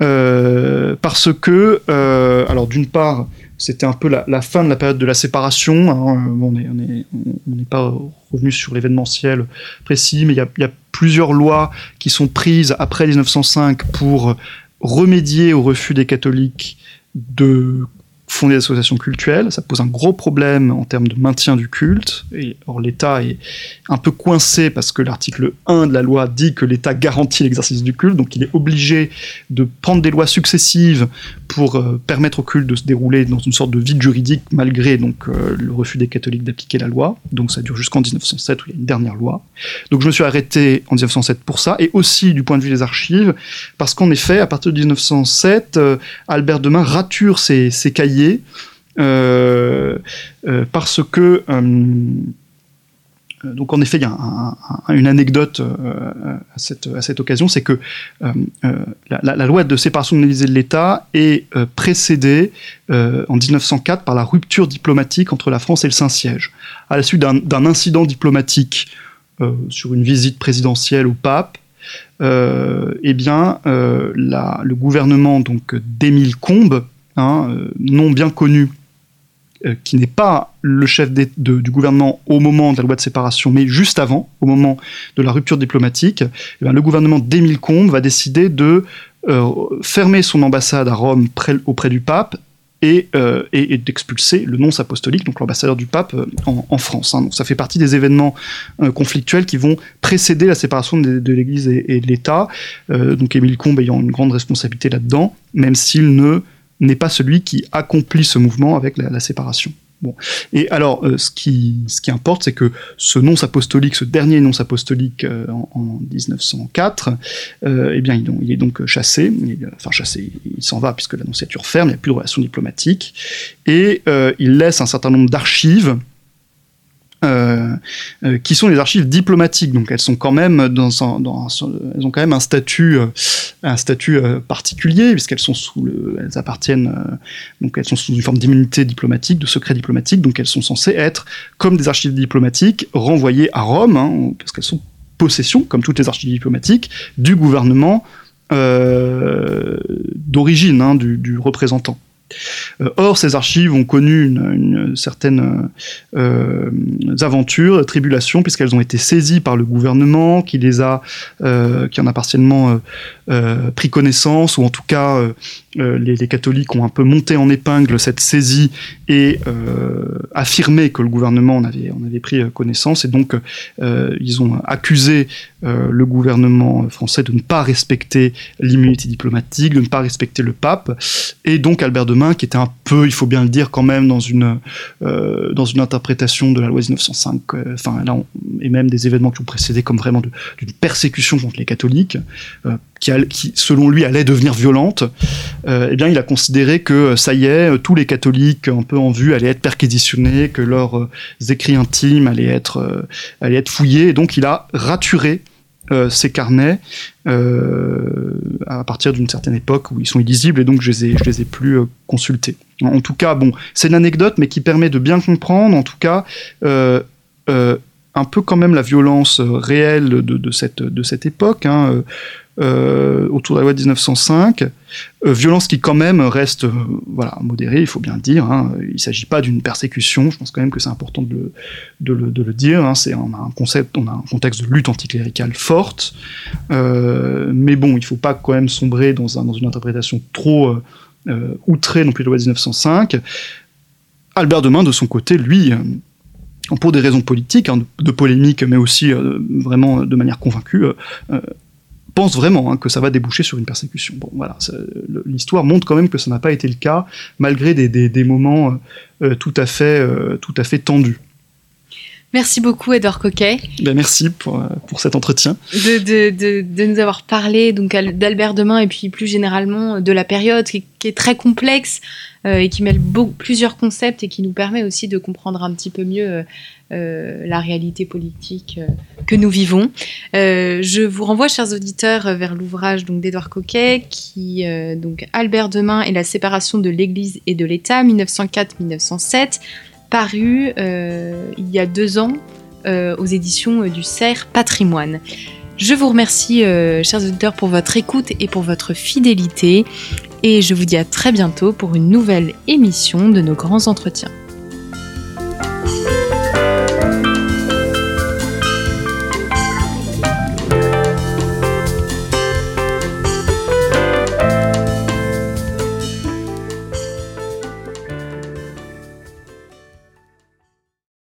euh, parce que, euh, alors d'une part, c'était un peu la, fin de la période de la séparation. Hein, on n'est pas revenu sur l'événementiel précis, mais il y, a plusieurs lois qui sont prises après 1905 pour remédier au refus des catholiques de fonder des associations cultuelles. Ça pose un gros problème en termes de maintien du culte. Et, or, l'État est un peu coincé parce que l'article 1 de la loi dit que l'État garantit l'exercice du culte, donc il est obligé de prendre des lois successives pour euh, permettre au culte de se dérouler dans une sorte de vide juridique malgré donc euh, le refus des catholiques d'appliquer la loi. Donc ça dure jusqu'en 1907 où il y a une dernière loi. Donc je me suis arrêté en 1907 pour ça et aussi du point de vue des archives parce qu'en effet à partir de 1907 euh, Albert Demain rature ses cahiers euh, euh, parce que euh, donc en effet, il y a une anecdote à, cette, occasion, c'est que la, loi de séparation de l'État est précédée en 1904 par la rupture diplomatique entre la France et le Saint-Siège. À la suite d'un incident diplomatique sur une visite présidentielle au pape, eh bien, le gouvernement d'Émile Combes hein, euh, nom bien connu, euh, qui n'est pas le chef du gouvernement au moment de la loi de séparation, mais juste avant, au moment de la rupture diplomatique, eh le gouvernement d'Émile Combes va décider de euh, fermer son ambassade à Rome auprès du pape et, d'expulser le nonce apostolique, donc l'ambassadeur du pape en, France. Hein. Donc ça fait partie des événements conflictuels qui vont précéder la séparation de, l'Église et, de l'État. donc Émile Combes ayant une grande responsabilité là-dedans, même s'il ne n'est pas celui qui accomplit ce mouvement avec la, séparation. Et alors, euh, ce, qui, ce qui importe, c'est que ce nonce apostolique, ce dernier nonce apostolique euh, en, 1904, euh, eh bien, il, est donc chassé, enfin chassé, il s'en va puisque l'annonciature ferme, il n'y a plus de relations diplomatiques, et il laisse un certain nombre d'archives euh, euh, qui sont les archives diplomatiques. Donc elles sont quand même dans, elles ont quand même un statut, euh, un statut particulier puisqu'elles sont sous le, elles appartiennent, donc elles sont sous une forme d'immunité diplomatique, de secret diplomatique. Donc elles sont censées être comme des archives diplomatiques renvoyées à Rome, hein, parce qu'elles sont possession, comme toutes les archives diplomatiques, du gouvernement d'origine, hein, du représentant. Euh, or, ces archives ont connu une, certaine euh, aventure, tribulation, puisqu'elles ont été saisies par le gouvernement, qui les a, euh, qui en a partiellement pris connaissance, ou en tout cas, les, catholiques ont un peu monté en épingle cette saisie et affirmé que le gouvernement en avait, en avait pris connaissance, et donc ils ont accusé le gouvernement français de ne pas respecter l'immunité diplomatique, de ne pas respecter le pape, et donc Albert de qui était un peu, il faut bien le dire, quand même dans une, euh, dans une interprétation de la loi 1905, euh, enfin là, et même des événements qui ont précédé, comme vraiment d'une persécution contre les catholiques, euh, qui, qui, selon lui, allait devenir violente. eh bien, il a considéré que ça y est, tous les catholiques un peu en vue allaient être perquisitionnés, que leurs écrits intimes allaient être, allaient être fouillés, et donc il a raturé euh, ces carnets euh, à partir d'une certaine époque où ils sont illisibles et donc je les ai, je les ai plus euh, consultés. En, tout cas, bon, c'est une anecdote mais qui permet de bien comprendre, en tout cas, un peu quand même la violence réelle de, cette, de cette époque. Hein, euh, autour de la loi de 1905, euh, violence qui quand même reste euh, voilà, modérée, il faut bien le dire. Hein. Il ne s'agit pas d'une persécution, je pense quand même que c'est important de le, de le, de le dire. Hein. C'est, on, a un concept, on a un contexte de lutte anticléricale forte, mais bon, il ne faut pas quand même sombrer dans, un, dans une interprétation trop outrée non plus de la loi de 1905. Albert Demain, de son côté, lui, pour des raisons politiques, hein, de, polémique, mais aussi vraiment de manière convaincue, pense vraiment hein, que ça va déboucher sur une persécution. Bon, voilà, l'histoire montre quand même que ça n'a pas été le cas, malgré des, des, moments euh, euh, tout, à fait, euh, tout à fait tendus. Merci beaucoup, Edouard Coquet. Ben merci pour, pour cet entretien. De, de, de, de nous avoir parlé donc d'Albert Demain et puis plus généralement de la période qui, qui est très complexe, et qui mêle plusieurs concepts et qui nous permet aussi de comprendre un petit peu mieux la réalité politique que nous vivons. je vous renvoie, chers auditeurs, vers l'ouvrage d'Edouard Coquet, qui donc Albert Demain et la séparation de l'Église et de l'État, 1904-1907, paru il y a deux ans aux éditions du CERF Patrimoine. Je vous remercie, euh, chers auditeurs, pour votre écoute et pour votre fidélité. Et je vous dis à très bientôt pour une nouvelle émission de nos grands entretiens.